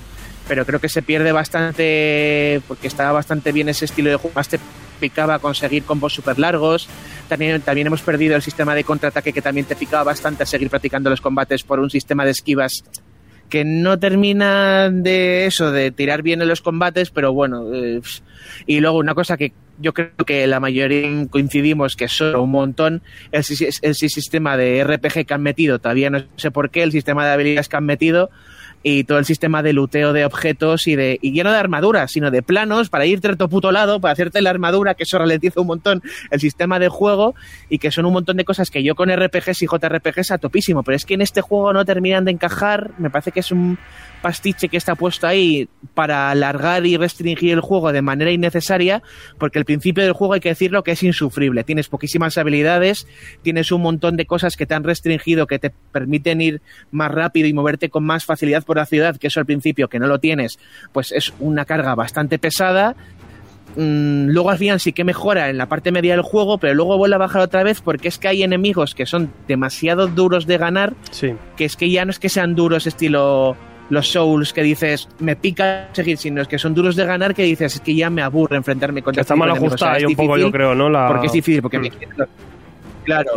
C: Pero creo que se pierde bastante porque estaba bastante bien ese estilo de juego. Más te picaba conseguir combos súper largos. También, también hemos perdido el sistema de contraataque que también te picaba bastante a seguir practicando los combates por un sistema de esquivas que no termina de eso, de tirar bien en los combates, pero bueno. eh, y luego una cosa que yo creo que la mayoría coincidimos que solo un montón, el, el si- sistema de RPG que han metido, todavía no sé por qué, el sistema de habilidades que han metido y todo el sistema de luteo de objetos y de y ya no de armaduras, sino de planos para irte a tu puto lado, para hacerte la armadura, que eso ralentiza un montón el sistema de juego y que son un montón de cosas que yo con RPGs y JRPGs a topísimo, pero es que en este juego no terminan de encajar, me parece que es un pastiche que está puesto ahí para alargar y restringir el juego de manera innecesaria, porque el principio del juego hay que decirlo que es insufrible, tienes poquísimas habilidades, tienes un montón de cosas que te han restringido, que te permiten ir más rápido y moverte con más facilidad por la ciudad, que eso al principio que no lo tienes, pues es una carga bastante pesada mm, luego al final sí que mejora en la parte media del juego, pero luego vuelve a bajar otra vez porque es que hay enemigos que son demasiado duros de ganar,
A: Sí.
C: que es que ya no es que sean duros estilo los Souls que dices me pica seguir, sino es que son duros de ganar que dices es que ya me aburre enfrentarme contra
A: está
C: este
A: mal.
C: O sea,
A: ajustada
C: es
A: un poco, yo creo, ¿no? La...
C: Porque es difícil, porque
A: Mm.
C: claro.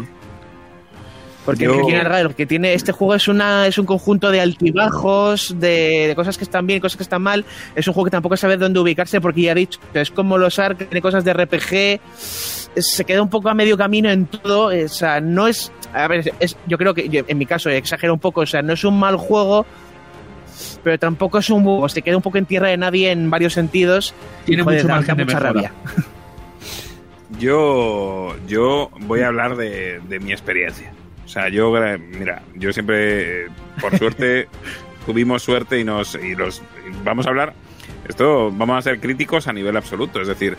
C: Porque
B: Yo-
C: lo que tiene este juego es una es un conjunto de altibajos, de, de cosas que están bien, cosas que están mal. Es un juego que tampoco sabe dónde ubicarse porque ya he dicho, es como los Ark, tiene cosas de RPG, se queda un poco a medio camino en todo, o sea, no es a ver, es, yo creo que yo, en mi caso exagero un poco, o sea, no es un mal juego, pero tampoco es un juego, se queda un poco en tierra de nadie en varios sentidos.
D: Tiene
C: y, joder,
D: mucho
C: da-
D: margen
C: da
D: de
C: mucha
D: mejora.
C: rabia. *laughs*
B: Yo, yo voy a hablar de, de mi experiencia. O sea, yo, gra- mira, yo siempre, eh, por suerte, *laughs* tuvimos suerte y nos y los y vamos a hablar. Esto vamos a ser críticos a nivel absoluto, es decir,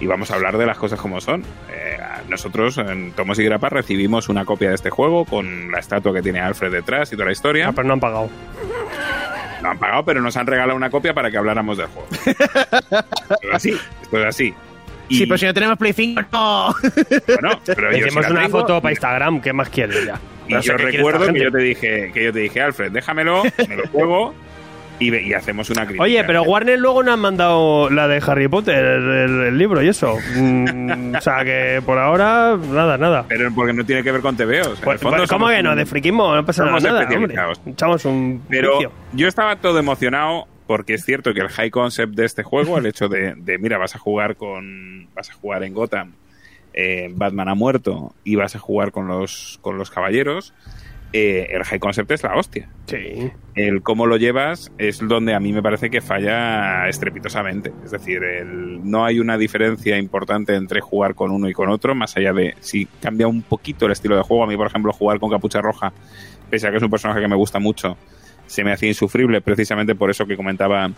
B: y vamos a hablar de las cosas como son. Eh, nosotros en Tomos y Grapa recibimos una copia de este juego con la estatua que tiene Alfred detrás y toda la historia.
A: Ah, pero no han pagado.
B: No han pagado, pero nos han regalado una copia para que habláramos del juego. *laughs* esto es así, esto es así. Y,
C: Sí, pero si no tenemos Play 5, no.
B: bueno, pero yo
A: Hicimos una
B: tengo,
A: foto para Instagram, ¿qué más quieres ya?
B: Y
A: No sé
B: yo recuerdo que yo te dije, que yo te dije, Alfred, déjamelo, me lo juego y, hacemos una crítica.
A: Oye, pero Warner luego no han mandado la de Harry Potter, el, el- el libro y eso. Mm, o sea que por ahora, nada, nada.
B: Pero porque no tiene que ver con TVOs. en el
A: Pues, pues, ¿Cómo que no? De friquismo no pasa nada, hombre. Echamos un
B: Pero yo estaba todo emocionado porque es cierto que el high concept de este juego, el hecho de, de, mira, vas a jugar con, vas a jugar en Gotham, eh, Batman ha muerto y vas a jugar con los, con los caballeros, eh, el high concept es la hostia.
A: Sí.
B: el cómo lo llevas es donde a mí me parece que falla estrepitosamente. Es decir, el- no hay una diferencia importante entre jugar con uno y con otro, más allá de si cambia un poquito el estilo de juego. A mí, por ejemplo, jugar con Capucha Roja, pese a que es un personaje que me gusta mucho, se me hacía insufrible precisamente por eso que comentaba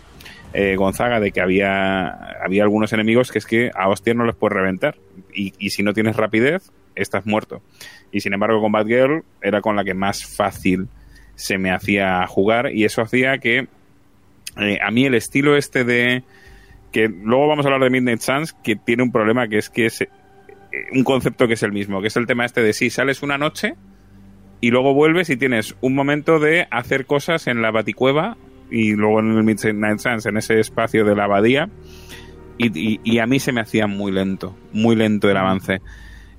B: eh, Gonzaga, de que había, había algunos enemigos que es que a hostia no les puedes reventar. Y, si no tienes rapidez, estás muerto. Y sin embargo, con Batgirl era con la que más fácil se me hacía jugar y eso hacía que eh, a mí el estilo este de que luego vamos a hablar de Midnight Suns que tiene un problema que es que es eh, un concepto que es el mismo que es el tema este de si sales una noche y luego vuelves y tienes un momento de hacer cosas en la baticueva y luego en el Midnight Suns en ese espacio de la abadía. Y, a mí se me hacía muy lento muy lento el avance.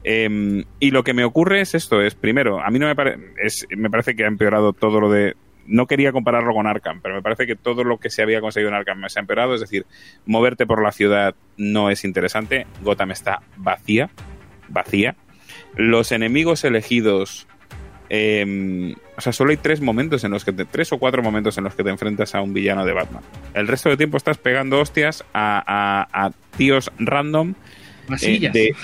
B: Em, y lo que me ocurre es esto, es primero, a mí no me, me parece que ha empeorado todo lo de... No quería compararlo con Arkham, pero me parece que todo lo que se había conseguido en Arkham se ha empeorado, es decir, moverte por la ciudad no es interesante, Gotham está vacía, vacía. Los enemigos elegidos... em, o sea, solo hay tres momentos en los que te, tres o cuatro momentos en los que te enfrentas a un villano de Batman. El resto del tiempo estás pegando hostias a, a- a tíos random eh, de,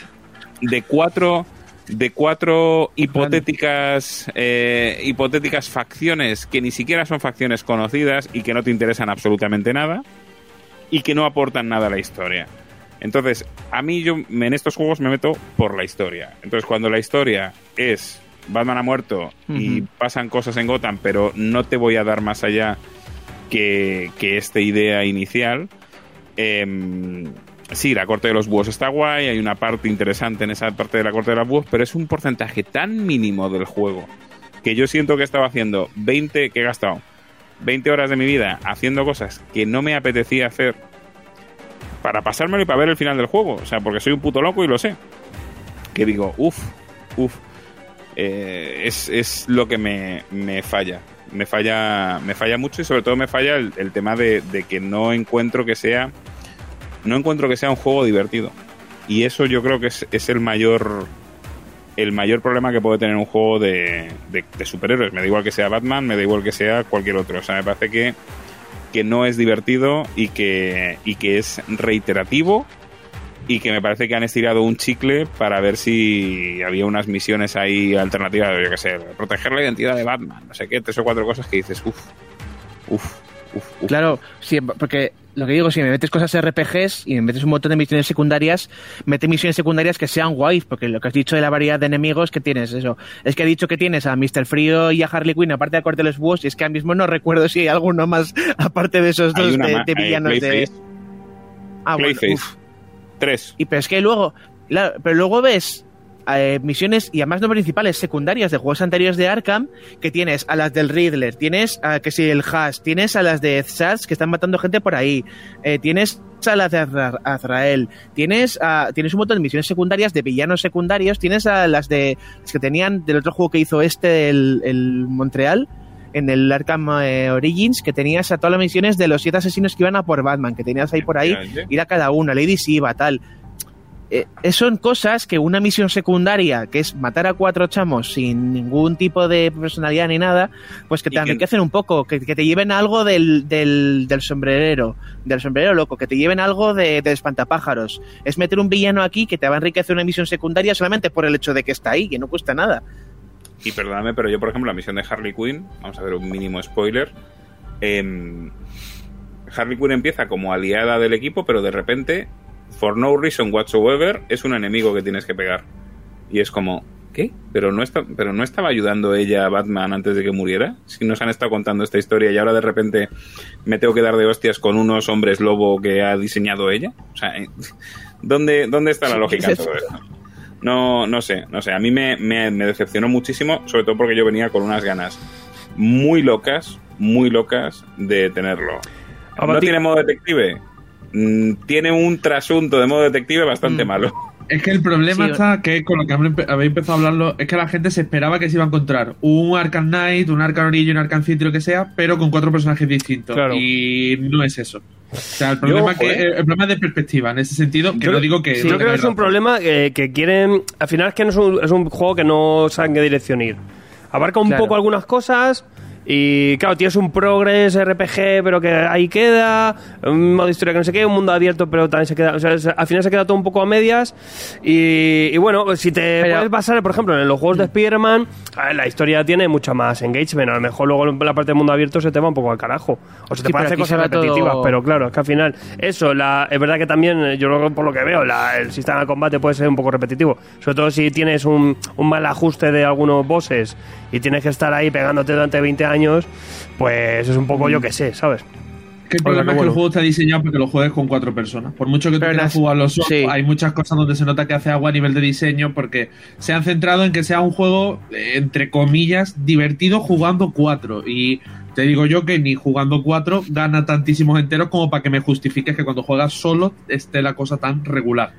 B: de cuatro de cuatro hipotéticas eh, hipotéticas facciones que ni siquiera son facciones conocidas y que no te interesan absolutamente nada y que no aportan nada a la historia. Entonces, a mí yo en estos juegos me meto por la historia. Entonces, cuando la historia es Batman ha muerto y pasan cosas en Gotham, pero no te voy a dar más allá que, que esta idea inicial, em, sí, la corte de los búhos está guay, hay una parte interesante en esa parte de la corte de los búhos, pero es un porcentaje tan mínimo del juego que yo siento que estaba haciendo 20, que he gastado 20 horas de mi vida haciendo cosas que no me apetecía hacer para pasármelo y para ver el final del juego. O sea, porque soy un puto loco y lo sé. Que digo, uff, uff. Es, es lo que me, me falla. Me falla, me falla mucho y sobre todo me falla el, el tema de, de que no encuentro que sea. No encuentro que sea un juego divertido. Y eso yo creo que es, es el mayor. El mayor problema que puede tener un juego de, de- de superhéroes. Me da igual que sea Batman, me da igual que sea cualquier otro. O sea, me parece que, que no es divertido y que, y que es reiterativo y que me parece que han estirado un chicle para ver si había unas misiones ahí alternativas, yo qué sé, proteger la identidad de Batman, no sé qué, tres o cuatro cosas que dices, uff, uff, uff, uff.
C: Claro, sí, porque lo que digo, si me metes cosas RPGs y me metes un montón de misiones secundarias, mete misiones secundarias que sean guays, porque lo que has dicho de la variedad de enemigos que tienes, eso. Es que he dicho que tienes a Mr. Frío y a Harley Quinn, aparte de corte los búhos, y es que ahora mismo no recuerdo si hay alguno más *laughs* aparte de esos
B: Hay
C: dos de,
B: hay
C: villanos de. Ah, bueno, uf. Y pero es que luego, claro, pero luego ves eh, misiones y además no principales, secundarias de juegos anteriores de Arkham, que tienes a las del Riddler, tienes a que si el Hash, tienes a las de Zaz que están matando gente por ahí, eh, tienes a las de Azra- Azrael, tienes a, tienes un montón de misiones secundarias de villanos secundarios, tienes a las de las que tenían del otro juego que hizo este el Montreal en el Arkham eh, Origins que tenías a todas las misiones de los siete asesinos que iban a por Batman, que tenías ahí por ahí,
B: Efectivamente.
C: ir a cada una, Lady Siva, tal. Eh, eh, son cosas que una misión secundaria, que es matar a cuatro chamos sin ningún tipo de personalidad ni nada, pues que te
B: que-
C: enriquecen un poco, que, que te lleven algo del, del, del sombrerero, del sombrerero loco, que te lleven algo de, de espantapájaros. Es meter un villano aquí que te va a enriquecer una misión secundaria solamente por el hecho de que está ahí, que no cuesta nada.
B: Y perdóname, pero yo, por ejemplo, la misión de Harley Quinn, vamos a ver un mínimo spoiler. em, Harley Quinn empieza como aliada del equipo, pero de repente, for no reason whatsoever, es un enemigo que tienes que pegar. Y es como, ¿qué? Pero no, está, pero no estaba ayudando ella a Batman antes de que muriera. Si nos han estado contando esta historia y ahora de repente me tengo que dar de hostias con unos hombres lobo que ha diseñado ella. O sea, eh, ¿dónde, dónde está la lógica
C: ¿qué
B: en todo esto? No, no sé, no sé. A mí me, me- me decepcionó muchísimo, sobre todo porque yo venía con unas ganas muy locas, muy locas de tenerlo. ¿No tiene modo detective? Mm, tiene un trasunto de modo detective bastante
C: Mm.
B: malo.
D: Es que el problema
C: Sí.
D: está que con lo que habéis empe- habéis empezado a hablarlo es que la gente se esperaba que se iba a encontrar un Arkham Knight, un Arkham Origin, un Arkham City, lo que sea, pero con cuatro personajes distintos.
A: Claro.
D: Y no es eso. O sea, el problema, que,
B: ojo, ¿eh?
D: el problema es de perspectiva, en ese sentido, que
A: Yo-
D: no digo que...
A: Sí,
D: no
A: yo creo que es un problema que, que quieren. Al final es que no es un, es un juego que no saben qué dirección ir. Abarca un
C: Claro.
A: poco algunas cosas. Y claro, tienes un progress RPG, pero que ahí queda. Un modo historia que no sé qué, un mundo abierto, pero también se queda. O sea, se- al final se queda todo un poco a medias. Y, y bueno, si te
C: Pero-
A: puedes basar, por ejemplo, en los juegos de Spider-Man, a ver, la historia tiene mucha más engagement. A lo mejor luego la parte del mundo abierto se te va un poco al carajo. O se te
C: Sí,
A: hacer cosas repetitivas,
C: todo-
A: pero claro, es que al final, eso, la, es verdad que también, eh, yo por lo que veo, la- el sistema de combate puede ser un poco repetitivo. Sobre todo si tienes un, un mal ajuste de algunos bosses y tienes que estar ahí pegándote durante 20 años, pues es un poco yo que sé, ¿sabes?
D: Que el problema es que el juego está diseñado para que lo juegues con cuatro personas. Por mucho que tú quieras solo,
C: sí.
D: hay muchas cosas donde se nota que hace agua a nivel de diseño porque se han centrado en que sea un juego, eh, entre comillas, divertido jugando cuatro. Y te digo yo que ni jugando cuatro gana tantísimos enteros como para que me justifiques que cuando juegas solo esté la cosa tan regular.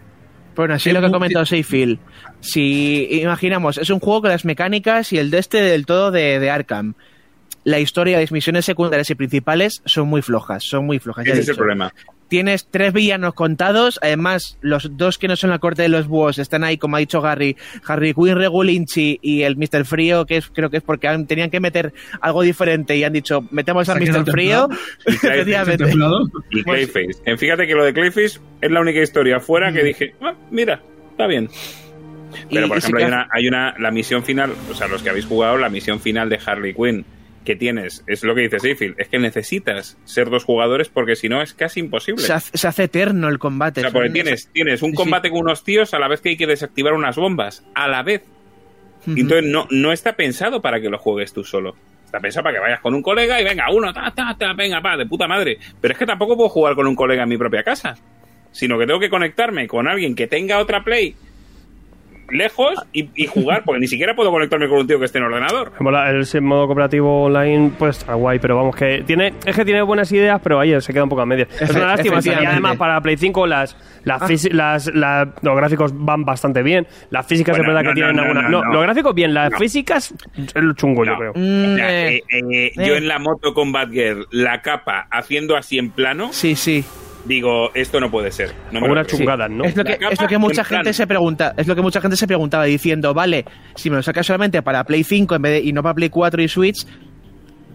C: Bueno, así
D: Es
C: lo que ha comentado Seyfield. Si imaginamos, es un juego con las mecánicas y el de este del todo de, de Arkham. La historia, las misiones secundarias y principales son muy flojas, son muy flojas.
B: Ese es el problema.
C: Tienes tres villanos contados, además los dos que no son la corte de los búhos están ahí, como ha dicho Gary, Harry Quinn, Regulinchi y el Mr. Frío, que es, creo que es porque han- tenían que meter algo diferente y han dicho, metemos al Mr. Frío.
B: Y *laughs* Clayface. Fíjate que lo de Clayface es la única historia fuera que dije, "Ah, mira, está bien. Pero,
C: Y-
B: por ejemplo, hay una, hay una, la misión final, o sea, los que habéis jugado, la misión final de Harley Quinn que tienes, es lo que dice Seyfield, es que necesitas ser dos jugadores porque si no es casi imposible.
C: se, hace, se hace eterno el combate.
B: O sea, porque tienes, tienes un
C: sí.
B: combate con unos tíos a la vez que hay que desactivar unas bombas, a la vez. Entonces no, no está pensado para que lo juegues tú solo. Está pensado para que vayas con un colega y venga, uno, ta, ta, ta, venga, pa, de puta madre. Pero es que tampoco puedo jugar con un colega en mi propia casa. Sino que tengo que conectarme con alguien que tenga otra Play lejos y, y jugar, porque ni siquiera puedo conectarme con un tío que esté en ordenador.
A: Mola, El modo cooperativo online, pues está guay, pero vamos, que tiene es que tiene buenas ideas, pero ahí se queda un poco a medias. Es una lástima, y además para Play 5 las, las,
C: Ah.
A: fisi- las, las- los gráficos van bastante bien. Las físicas
B: Bueno,
A: es verdad
B: no,
A: que tienen
B: no, no,
A: algunas.
B: no,
A: No,
B: no.
A: los gráficos bien, las
B: No.
A: físicas es lo chungo, yo creo.
C: Mm, eh,
B: eh, eh,
C: eh.
B: Yo en la moto con Batgirl, la capa haciendo así en plano,
C: Sí, sí.
B: Digo, esto no puede ser. No me
A: chungadas, ¿no?
C: Es lo, que, es lo que mucha
B: plan.
C: gente se pregunta, es lo que mucha gente se preguntaba diciendo, vale, si me lo sacas solamente para Play 5 en vez de, y no para Play 4 y Switch,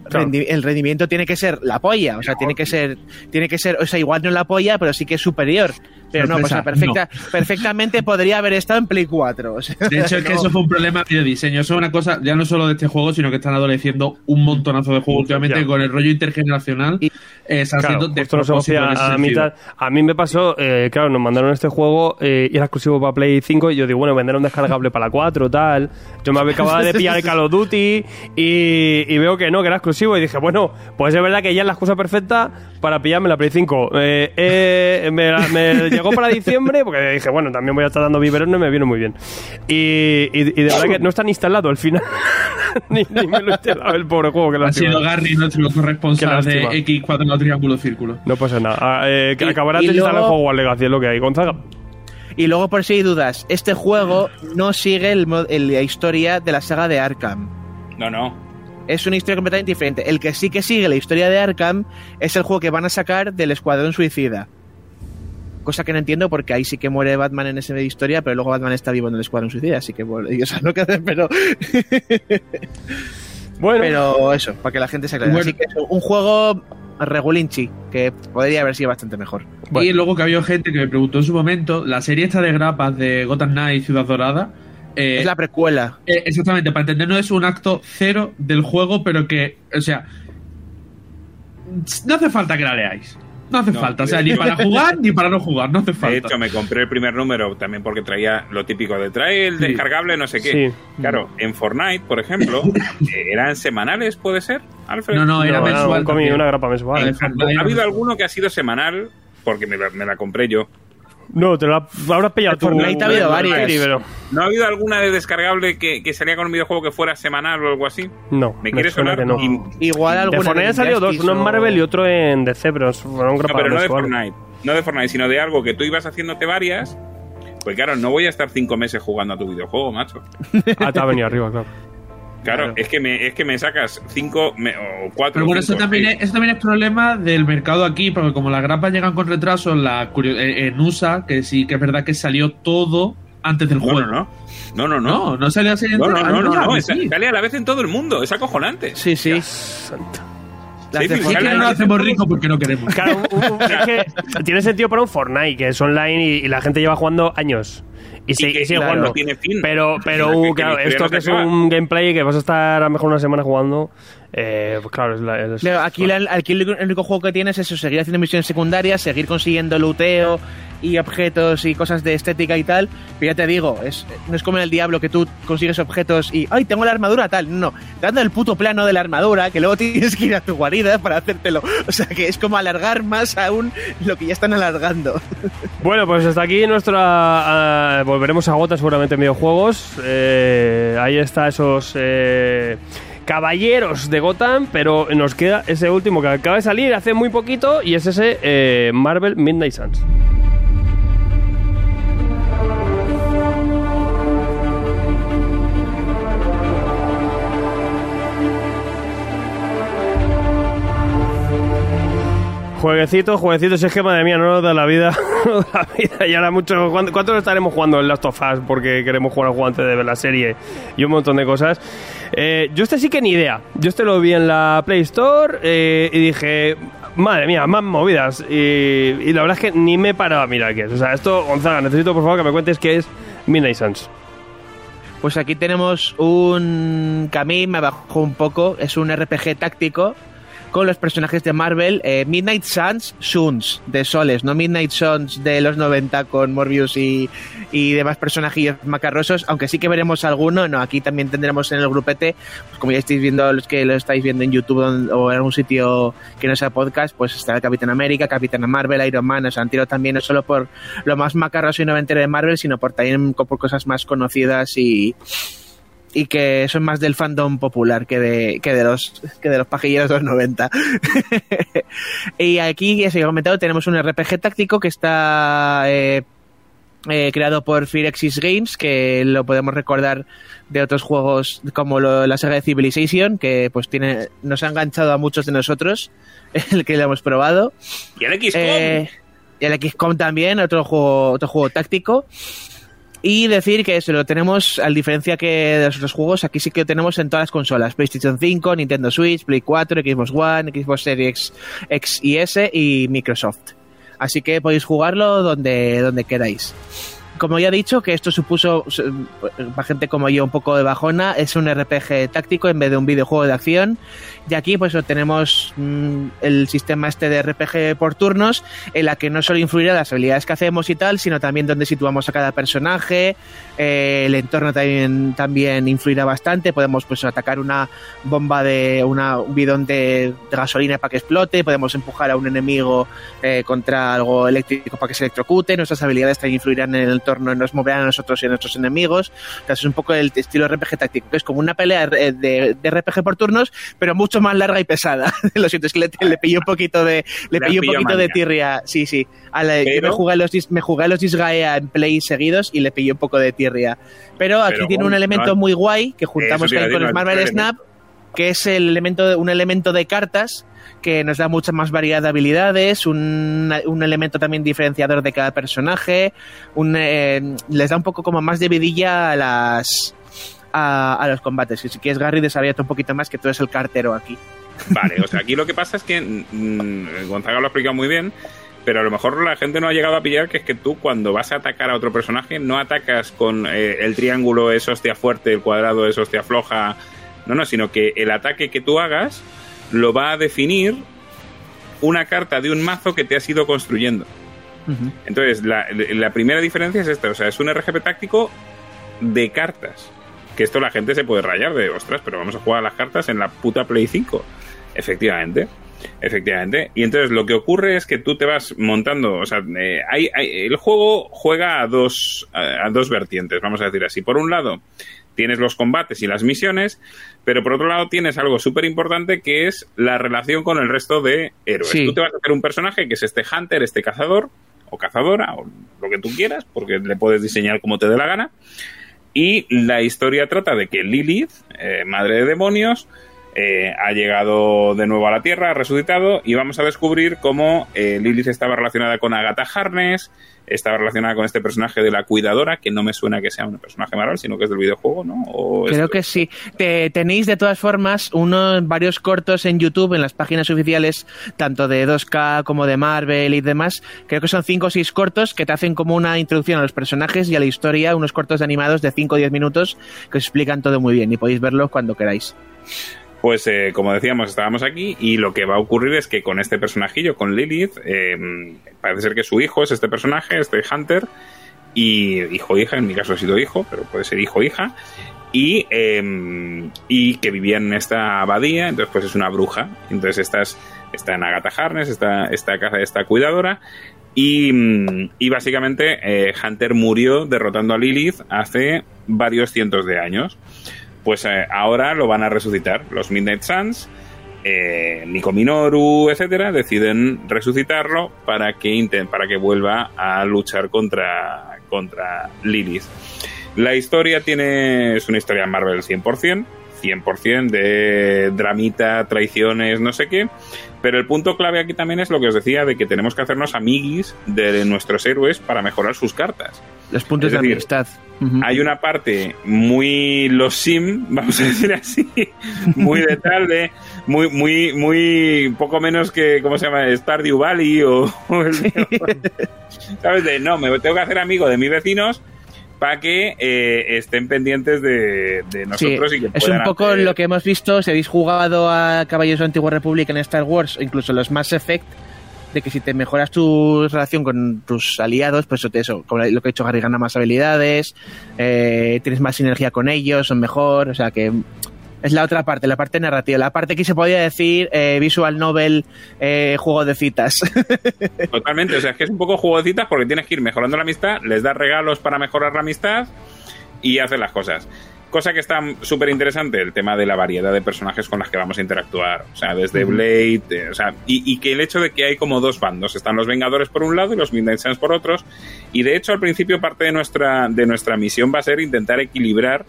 A: Claro.
C: rendi- el rendimiento tiene que ser la polla, o sea, tiene que ser, tiene que ser, o sea, igual no la polla, pero sí que es superior. Pero no, pues, perfecta, *laughs* perfectamente podría haber estado en Play 4. o sea,
D: De hecho, es que eso fue un problema de diseño. Eso es una cosa, ya no solo de este juego, sino que están adoleciendo un montonazo de juegos últimamente
A: Ya.
D: con el rollo intergeneracional.
C: Y-
D: eh,
A: Claro,
D: ese
A: a, mitad. A mí me pasó, eh, claro, nos mandaron este juego eh, y era exclusivo para Play 5 y yo digo, bueno, vender un descargable para la 4, tal. Yo me acababa de pillar el Call of Duty y, y veo que no, que era exclusivo y dije, bueno, pues es verdad que ya es la excusa perfecta para pillarme la Play 5. Eh, eh, me, la- me llegó para diciembre, porque dije, bueno, también voy a estar dando biberón, no me viene muy bien. Y, y, y de verdad que no está ni instalado al final. *laughs* ni, ni me lo he instalado el pobre juego que lo
D: Ha sido Gary nuestro corresponsal de
A: lástima.
D: X cuadrado triángulo círculo.
A: No pasa nada. Ah, eh, que
C: Y-
A: acabará
C: y
A: de instalar el
C: luego-
A: juego al Legacy, es lo que hay. Gonzaga.
C: Y luego, por si hay dudas, este juego no sigue el el- la historia de la saga de Arkham.
B: No, no.
C: Es una historia completamente diferente. El que sí que sigue la historia de Arkham es el juego que van a sacar del Escuadrón Suicida. Cosa que no entiendo porque ahí sí que muere Batman en esa historia, pero luego Batman está vivo en el Escuadrón Suicida, así que bueno, yo sé lo que hacer, pero, *laughs*
A: Bueno,
C: pero eso, para que la gente se aclare.
D: Bueno.
C: Así que eso, un juego regulinchi, que podría haber sido bastante mejor.
A: Bueno.
D: Y luego que había gente que me preguntó en su momento, la serie esta de grapas de Gotham Knight Ciudad Dorada. eh,
C: es la precuela.
D: eh, exactamente, para entendernos es un acto cero del juego, pero que, o sea, no hace falta que la leáis. No hace
B: No,
D: falta, o sea,
B: de
D: ni para jugar ni para no jugar, no hace
B: De
D: falta.
B: hecho, me compré el primer número también porque traía lo típico de trae el
D: Sí.
B: descargable, no sé qué.
A: Sí.
B: Claro, en Fortnite, por ejemplo, *laughs* eh, eran semanales, ¿puede ser, Alfred?
D: No, no, era
A: no,
D: mensual.
A: un una grapa mensual.
B: Ha habido
D: mensual.
B: alguno que ha sido semanal, porque me la, me la compré yo.
A: No, te la habrás pillado tú.
C: Fortnite ha habido varias.
B: ¿No ha habido alguna de descargable que, que salía con un videojuego que fuera semanal o algo así?
A: no.
B: ¿Me quieres sonar?
A: que no.
B: Y-
C: Igual
A: De
C: alguna
A: Fortnite han salido dos, uno en Marvel y otro en DC, pero fueron
B: No, pero no de. Fortnite. No de Fortnite, sino de algo que tú ibas haciéndote varias. Pues claro, no voy a estar cinco meses jugando a tu videojuego, macho.
A: Ah, te ha venido arriba, claro. *laughs*
B: Claro,
C: Claro.
B: Es, que me, es que me sacas cinco me- o cuatro.
D: Pero bueno, eso también, es, eso también es problema del mercado aquí, porque como las grapas llegan con retraso, la eh, en USA, que sí que es verdad que salió todo antes del
B: No,
D: juego.
B: no, no. No, no, no.
D: No, no salió así.
B: No, no, no, no, no,
D: que
B: esa-
D: sí.
B: Sale a la vez en todo el mundo, es acojonante.
C: Sí, sí. Las
B: Sí,
C: de
D: que no nos hacemos ricos porque no queremos.
A: Claro, un- un- es que *laughs* tiene sentido para un Fortnite, que es online y, y la gente lleva jugando años. Y, sigue
B: claro,
A: jugando.
B: no tiene fin.
A: Pero, *laughs* pero uh, claro, esto que es un gameplay que vas a estar a lo mejor una semana jugando, eh, pues claro, es la, es-
C: Claro, aquí, la- aquí el único juego que tienes es eso, seguir haciendo misiones secundarias, seguir consiguiendo looteo y objetos y cosas de estética y tal. Pero ya te digo, es, no es como en el Diablo que tú consigues objetos y ¡ay, tengo la armadura tal! No, te dando el puto plano de la armadura que luego *laughs* tienes que ir a tu guarida para hacértelo. O sea que es como alargar más aún lo que ya están alargando. *laughs*
A: Bueno, pues hasta aquí nuestra... ah, volveremos a Gota seguramente en videojuegos. Eh, ahí está esos... eh, Caballeros de Gotham, pero nos queda ese último que acaba de salir hace muy poquito y es ese eh, Marvel Midnight Suns. Jueguecito, jueguecito, si es que madre mía, *laughs* no nos da la vida. Y ahora mucho, ¿cuánto, cuánto estaremos jugando en Last of Us? Porque queremos jugar al juego antes de la serie y un montón de cosas. Eh, yo este sí que ni idea. Yo este lo vi en la Play Store eh, y dije, madre mía, más movidas. Y, la verdad es que ni me he parado a mirar qué es. O sea, esto, Gonzaga, necesito por favor que me cuentes qué es Midnight Suns.
C: Pues aquí tenemos un Camille, me bajó un poco, es un RPG táctico con los personajes de Marvel, eh, Midnight Suns, Suns, de Soles, no Midnight Suns de los 90 con Morbius y, y demás personajillos macarrosos, aunque sí que veremos alguno, no, aquí también tendremos en el grupete, pues como ya estáis viendo, los que lo estáis viendo en YouTube o en algún sitio que no sea podcast, pues está el Capitán América, Capitán Marvel, Iron Man, o sea, han tirado también no solo por lo más macarroso y noventero de Marvel, sino por también por cosas más conocidas y, y que son más del fandom popular que de, que de los que de los pajilleros de los 90. *laughs* y aquí, ya se ha comentado, tenemos un RPG táctico que está eh, eh, creado por Firexis Games, que lo podemos recordar de otros juegos como lo- la saga de Civilization, que pues tiene nos ha enganchado a muchos de nosotros, *laughs* el que lo hemos probado.
B: Y el XCOM.
C: Eh, y el XCOM también, otro juego, otro juego táctico. Y decir que eso lo tenemos, a diferencia que de los otros juegos, aquí sí que lo tenemos en todas las consolas: PlayStation 5, Nintendo Switch, Play 4, Xbox One, Xbox Series X y S y Microsoft. Así que podéis jugarlo donde, donde queráis. como ya he dicho, que esto supuso para gente como yo un poco de bajona, es un RPG táctico en vez de un videojuego de acción. Y aquí pues tenemos mm, el sistema este de RPG por turnos, en la que no solo influirá las habilidades que hacemos y tal, sino también dónde situamos a cada personaje, eh, el entorno también, también influirá bastante, podemos pues atacar una bomba de una, un bidón de, gasolina para que explote, podemos empujar a un enemigo eh, contra algo eléctrico para que se electrocute, nuestras habilidades también influirán en el entorno, nos moverán a nosotros y a nuestros enemigos, entonces es un poco el estilo RPG táctico, que es como una pelea de, de RPG por turnos, pero mucho más larga y pesada. *laughs* Lo siento, es que le, le pillé un poquito de, le pillé un poquito de tirria. Sí, sí. A la, yo me jugué, los, me jugué los Disgaea en play seguidos y le pillé un poco de tirria. Pero aquí tiene un elemento muy guay que juntamos con el Marvel Snap, que es el elemento, un elemento de cartas que nos da mucha más variedad de habilidades, un, un elemento también diferenciador de cada personaje, un, eh, les da un poco como más de vidilla a las, a, los combates. Y si quieres, Gary, desarrollate un poquito más, que tú eres el cartero aquí.
B: Vale, o sea, aquí lo que pasa es que mm, Gonzaga lo ha explicado muy bien, pero a lo mejor la gente no ha llegado a pillar que es que tú cuando vas a atacar a otro personaje no atacas con eh, el triángulo es hostia fuerte, el cuadrado es hostia floja, no, no, sino que el ataque que tú hagas lo va a definir una carta de un mazo que te has ido construyendo. Entonces, la, la, primera diferencia es esta, o sea, es un RGP táctico de cartas que esto la gente se puede rayar de, ostras, pero vamos a jugar a las cartas en la puta Play 5. Efectivamente. Efectivamente. Y entonces lo que ocurre es que tú te vas montando, o sea, eh, hay, el juego juega a dos, a, dos vertientes, vamos a decir así. Por un lado, tienes los combates y las misiones, pero por otro lado tienes algo súper importante que es la relación con el resto de héroes. Tú te vas a hacer un personaje que es este hunter, este cazador o cazadora, o lo que tú quieras, porque le puedes diseñar como te dé la gana. Y la historia trata de que Lilith, eh, madre de demonios, eh, ha llegado de nuevo a la Tierra, ha resucitado y vamos a descubrir cómo eh, Lilith estaba relacionada con Agatha Harness, estaba relacionada con este personaje de la cuidadora, que no me suena que sea un personaje Marvel, sino que es del videojuego, ¿no?
C: Creo que sí. Te, tenéis de todas formas unos varios cortos en YouTube, en las páginas oficiales, tanto de 2K como de Marvel y demás. Creo que son 5 o 6 cortos que te hacen como una introducción a los personajes y a la historia, unos cortos animados de 5 o 10 minutos que os explican todo muy bien y podéis verlos cuando queráis.
B: Pues eh, como decíamos, estábamos aquí y lo que va a ocurrir es que con este personajillo, con Lilith, eh, parece ser que su hijo es este personaje, este Hunter, y hijo-hija, en mi caso ha sido hijo, pero puede ser hijo-hija, y, em, y que vivía en esta abadía, entonces pues es una bruja, entonces esta, está en Agatha Harness, esta, esta, esta cuidadora, y, y básicamente eh, Hunter murió derrotando a Lilith hace varios cientos de años. Pues eh, ahora lo van a resucitar. Los Midnight Suns, eh, Nico Minoru, etcétera, deciden resucitarlo para que, para que vuelva a luchar contra, contra Lilith. La historia tiene. es una historia Marvel 100%. 100% de dramita, traiciones, no sé qué. Pero el punto clave aquí también es lo que os decía de que tenemos que hacernos amiguis de nuestros héroes para mejorar sus cartas.
C: Los puntos de amistad.
B: Hay una parte muy los sim, *laughs* vamos a decir así, muy de tal de muy muy muy poco menos que cómo se llama Stardew Valley o, sabes de no me tengo que hacer amigo de mis vecinos para que eh, estén pendientes de, nosotros y que
C: Es un poco lo que hemos visto, si habéis jugado a Caballeros de Antigua República en Star Wars, incluso los Mass Effect, de que si te mejoras tu relación con tus aliados, pues eso, como lo que he dicho, Gary gana más habilidades, eh, tienes más sinergia con ellos, son mejor, o sea que es la otra parte, la parte narrativa, la parte que se podría decir eh, visual novel, eh, juego de citas. *laughs*
B: Totalmente, o sea, es que es un poco juego de citas porque tienes que ir mejorando la amistad, les das regalos para mejorar la amistad y hacer las cosas. Cosa que está súper interesante, el tema de la variedad de personajes con las que vamos a interactuar. O sea, desde Blade, eh, o sea, y, que el hecho de que hay como dos bandos. Están los Vengadores por un lado y los Midnight Suns por otros. Y de hecho, al principio, parte de nuestra, de nuestra misión va a ser intentar equilibrar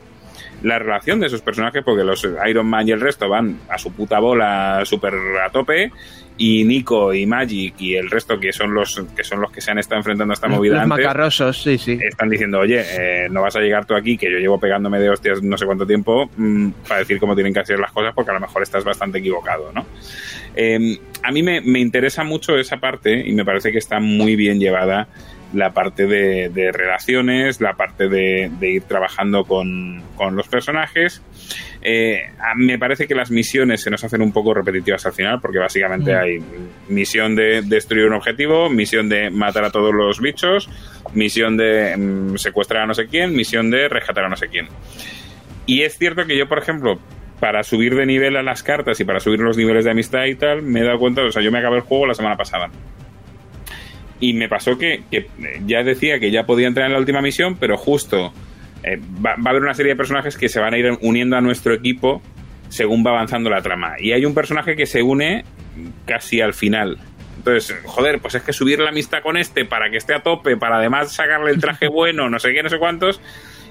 B: la relación de esos personajes, porque los Iron Man y el resto van a su puta bola súper a tope, y Nico y Magic y el resto que son los que son los que se han estado enfrentando a esta movida
C: los macarrosos, sí, sí.
B: Están diciendo, oye, eh, no vas a llegar tú aquí, que yo llevo pegándome de hostias no sé cuánto tiempo, mm, para decir cómo tienen que hacer las cosas, porque a lo mejor estás bastante equivocado, ¿no? Em, a mí me, me interesa mucho esa parte y me parece que está muy bien llevada la parte de, de relaciones, la parte de, de ir trabajando con, con los personajes. Eh, me parece que las misiones se nos hacen un poco repetitivas al final, porque básicamente hay misión de destruir un objetivo, misión de matar a todos los bichos, misión de mm, secuestrar a no sé quién, misión de rescatar a no sé quién. Y es cierto que yo, por ejemplo, para subir de nivel a las cartas y para subir los niveles de amistad y tal, me he dado cuenta, o sea, yo me acabé el juego la semana pasada. Y me pasó que, que ya decía que ya podía entrar en la última misión, pero justo eh, va, va a haber una serie de personajes que se van a ir uniendo a nuestro equipo según va avanzando la trama. Y hay un personaje que se une casi al final. Entonces, joder, pues es que subir la amistad con este para que esté a tope, para además sacarle el traje *laughs* bueno, no sé qué, no sé cuántos,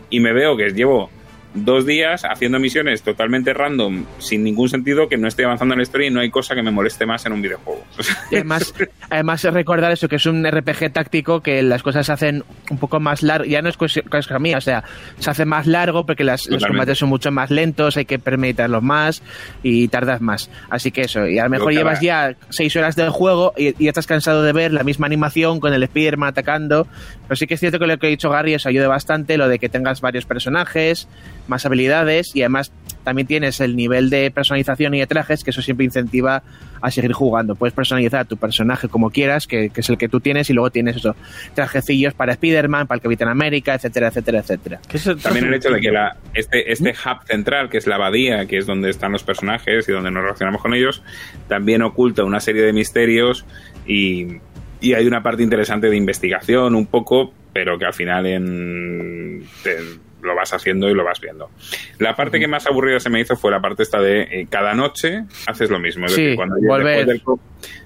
B: y me veo que llevo dos días haciendo misiones totalmente random, sin ningún sentido, que no estoy avanzando en la historia y no hay cosa que me moleste más en un videojuego. *laughs*
C: Y además, además recordar eso, que es un RPG táctico, que las cosas se hacen un poco más largo, ya no es cosa cosa mía, o sea, se hace más largo porque las, los combates son mucho más lentos, hay que premeditarlos más y tardas más. Así que eso, y a lo mejor
B: Yo cada-
C: llevas ya seis horas del juego y, y ya estás cansado de ver la misma animación con el Spider-Man atacando. Pero sí que es cierto que lo que ha dicho Gary eso ayuda bastante, lo de que tengas varios personajes, más habilidades y además también tienes el nivel de personalización y de trajes, que eso siempre incentiva a seguir jugando. Puedes personalizar tu personaje como quieras, que, que es el que tú tienes, y luego tienes eso, trajecillos para Spider-Man, para el Capitán América, etcétera, etcétera, etcétera.
A: ¿Qué es el-
B: También el hecho de que la, este, este hub central, que es la abadía, que es donde están los personajes y donde nos relacionamos con ellos, también oculta una serie de misterios y, y hay una parte interesante de investigación un poco, pero que al final en, te- lo vas haciendo y lo vas viendo. La parte que más aburrida se me hizo fue la parte esta de eh, cada noche haces lo mismo. Es
C: Sí,
B: decir, cuando después del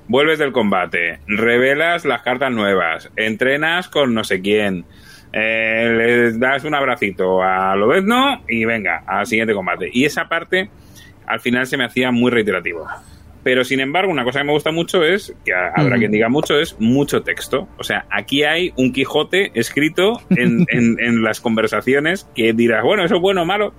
B: vuelves del combate, revelas las cartas nuevas, entrenas con no sé quién, eh, les das un abracito a Lobezno y venga, al siguiente combate. Y esa parte al final se me hacía muy reiterativo. Pero sin embargo, una cosa que me gusta mucho es, que habrá quien diga mucho, es mucho texto. O sea, aquí hay un Quijote escrito en, *laughs* en- en las conversaciones que dirás, bueno, eso es bueno o malo.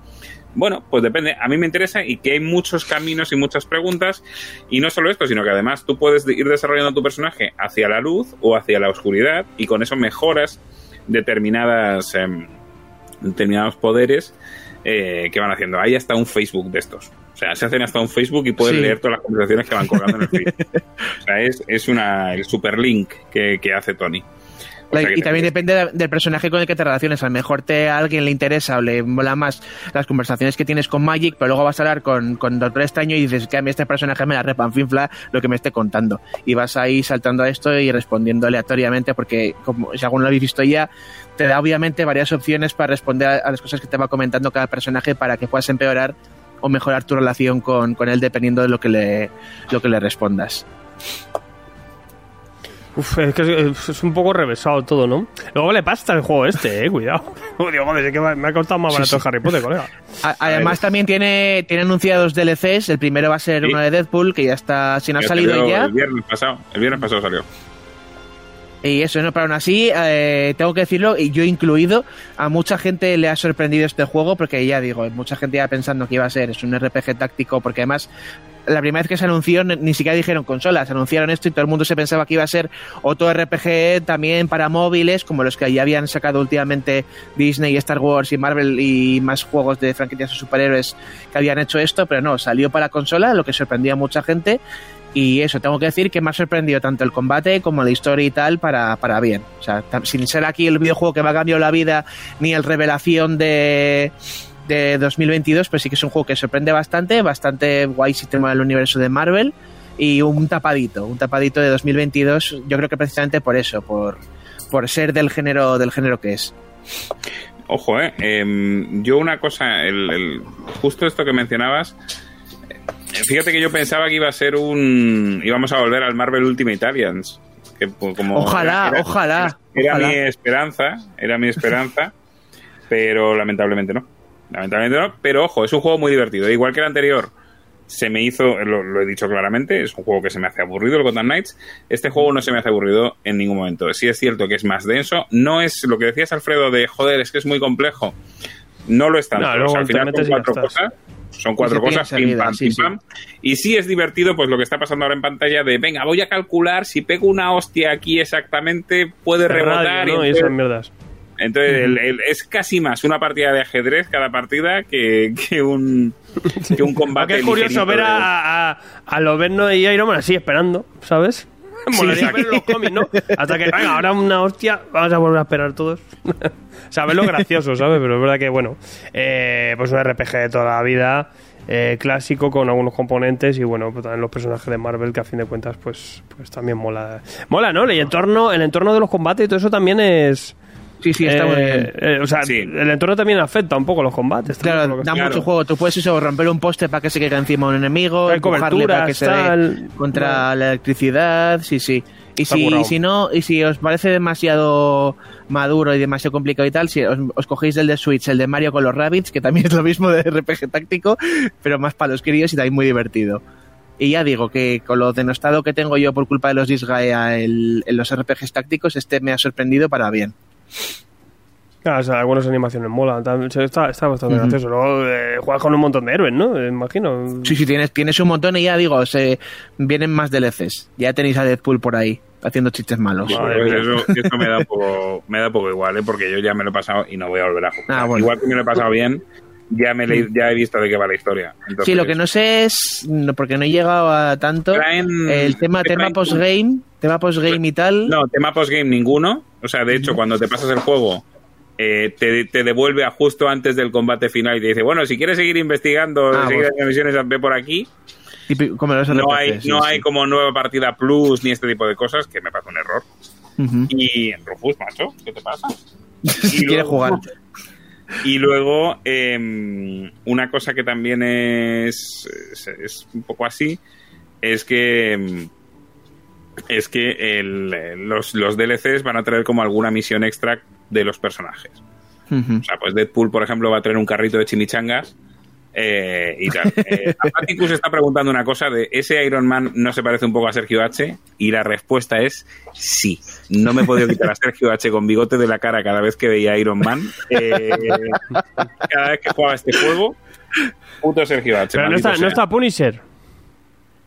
B: Bueno, pues depende. A mí me interesa y que hay muchos caminos y muchas preguntas. Y no solo esto, sino que además tú puedes de- ir desarrollando tu personaje hacia la luz o hacia la oscuridad y con eso mejoras determinadas, em, determinados poderes eh, que van haciendo. Hay hasta un Facebook de estos. O sea, se hacen hasta un Facebook y puedes
C: Sí.
B: leer todas las conversaciones que van colgando en el feed. *laughs* O sea, es, es una, el super link que, que hace Tony. O sea, que
C: y
B: te-
C: también depende de- del personaje con el que te relaciones. A lo mejor te, a alguien le interesa o le mola más las conversaciones que tienes con Magic, pero luego vas a hablar con, con Doctor Extraño y dices que a mí este personaje me la repanfinfla lo que me esté contando. Y vas ahí saltando a esto y respondiendo aleatoriamente, porque como si alguno lo habéis visto ya, te da obviamente varias opciones para responder a, a las cosas que te va comentando cada personaje para que puedas empeorar o mejorar tu relación con, con él dependiendo de lo que le, lo que le respondas.
A: Uf, es que es, un poco revesado todo, ¿no? Luego le pasta el juego este, eh, cuidado. *laughs* Digo, joder, es que me ha costado más barato el Harry Potter, colega.
C: A- Además también tiene, tiene anunciados DLCs. El primero va a ser
B: Sí.
C: uno de Deadpool, que ya está, si no ha salido ya.
B: El viernes pasado. El viernes pasado salió.
C: Y eso, ¿no? Pero aún así, eh, tengo que decirlo, y yo incluido, a mucha gente le ha sorprendido este juego, porque ya digo, mucha gente ya pensando que iba a ser, es un RPG táctico, porque además, la primera vez que se anunció, ni siquiera dijeron consolas, anunciaron esto y todo el mundo se pensaba que iba a ser otro RPG también para móviles, como los que ya habían sacado últimamente Disney, Star Wars y Marvel y más juegos de franquicias de superhéroes que habían hecho esto, pero no, salió para consola, lo que sorprendía a mucha gente. Y eso, tengo que decir que me ha sorprendido tanto el combate como la historia y tal para, para bien. O sea, sin ser aquí el videojuego que me ha cambiado la vida ni el revelación de, de 2022, pues sí que es un juego que sorprende bastante, bastante guay sistema del universo de Marvel y un tapadito, un tapadito de 2022, yo creo que precisamente por eso, por, por ser del género, del género que es.
B: Ojo, eh. em, yo una cosa, el, justo esto que mencionabas, fíjate que yo pensaba que iba a ser un... íbamos a volver al Marvel Ultimate. Que, como
C: Ojalá, ojalá,
B: Era
C: ojalá.
B: mi esperanza, era mi esperanza, *laughs* pero lamentablemente no. Lamentablemente no, pero ojo, es un juego muy divertido. Igual que el anterior, se me hizo, lo, lo he dicho claramente, es un juego que se me hace aburrido, el Gotham Knights. Este juego no se me hace aburrido en ningún momento. Sí es cierto que es más denso, no es lo que decías Alfredo de joder, es que es muy complejo. No lo es tanto.
A: No,
B: O sea, al final
A: ya
B: cuatro cosas. Son cuatro cosas, pim, pam, pim,
C: sí.
B: pam. Y sí es divertido, pues lo que está pasando ahora en pantalla de, venga, voy a calcular si pego una hostia aquí exactamente, puede rebotar.
A: Radio, ¿no?
B: y
A: Y esas
B: entonces-
A: mierdas.
B: entonces, el- el- es casi más una partida de ajedrez cada partida que, que un, *laughs* que un combate.
A: Es curioso ver a, a, a Loberno y Iron Man así esperando, ¿sabes? *laughs* Molaría ver los cómics, ¿no? Hasta que, venga, ahora una hostia, vamos a volver a esperar todos. *laughs* o sea, verlo gracioso, ¿sabes? Pero es verdad que, bueno, eh, pues un RPG de toda la vida, eh, clásico con algunos componentes y, bueno, pues también los personajes de Marvel que a fin de cuentas, pues, pues también mola. Mola, ¿no? El entorno, el entorno de los combates y todo eso también es...
C: Sí, sí, está
A: eh,
C: muy bien.
A: eh, o sea,
B: Sí.
A: el entorno también afecta un poco los combates.
C: Claro, da
B: Claro.
C: mucho juego. Tú puedes eso, romper un poste para que se quede encima un enemigo,
A: coberturas,
C: para que se dé contra la electricidad, sí, sí. Y
A: Está
C: si, si no, y si os parece demasiado maduro y demasiado complicado y tal, si os, os cogéis el de Switch, el de Mario con los Rabbits, que también es lo mismo de *laughs* RPG táctico, pero más para los críos y también muy divertido. Y ya digo que con lo denostado que tengo yo por culpa de los Disgaea en los RPGs tácticos, este me ha sorprendido para bien.
A: Claro, o sea, algunas animaciones molan. Está, está bastante gracioso. Luego eh, juegas con un montón de héroes, ¿no? Eh, Imagino.
C: Sí, sí, tienes, tienes un montón y ya digo, se, vienen más DLCs. Ya tenéis a Deadpool por ahí haciendo chistes malos.
B: Eso, eso me da *laughs* poco, me da poco igual, ¿eh? porque yo ya me lo he pasado y no voy a volver a jugar.
C: Ah, bueno.
B: Igual que me lo he pasado bien, ya me le- ya he visto de qué va la historia. Entonces,
C: Sí, lo que no sé es, porque no he llegado a tanto,
B: Traen-
C: el tema,
B: ¿qué
C: tema postgame, tema postgame y tal.
B: No, tema postgame ninguno. O sea, de hecho, cuando te pasas el juego, eh, te, te devuelve a justo antes del combate final y te dice, bueno, si quieres seguir investigando,
C: Ah,
B: seguir haciendo misiones, ve por aquí.
C: típico- como los
B: No hay,
C: sí,
B: no
C: sí.
B: hay como nueva partida plus ni este tipo de cosas, que me parece un error. Y Rufus, macho, ¿qué te pasa? *laughs*
C: Si quiere jugar.
B: Y luego, eh, una cosa que también es, es, es un poco así, es que em, es que el- los, los DLCs van a traer como alguna misión extra de los personajes. O sea, pues Deadpool, por ejemplo, va a traer un carrito de chimichangas. Eh, y tal. Eh, Apaticus está preguntando una cosa de ¿ese Iron Man no se parece un poco a Sergio H? Y la respuesta es sí. No me he podido quitar a Sergio H con bigote de la cara cada vez que veía Iron Man. Eh, cada vez que jugaba este juego, puto Sergio H.
A: Pero no está, no está Punisher.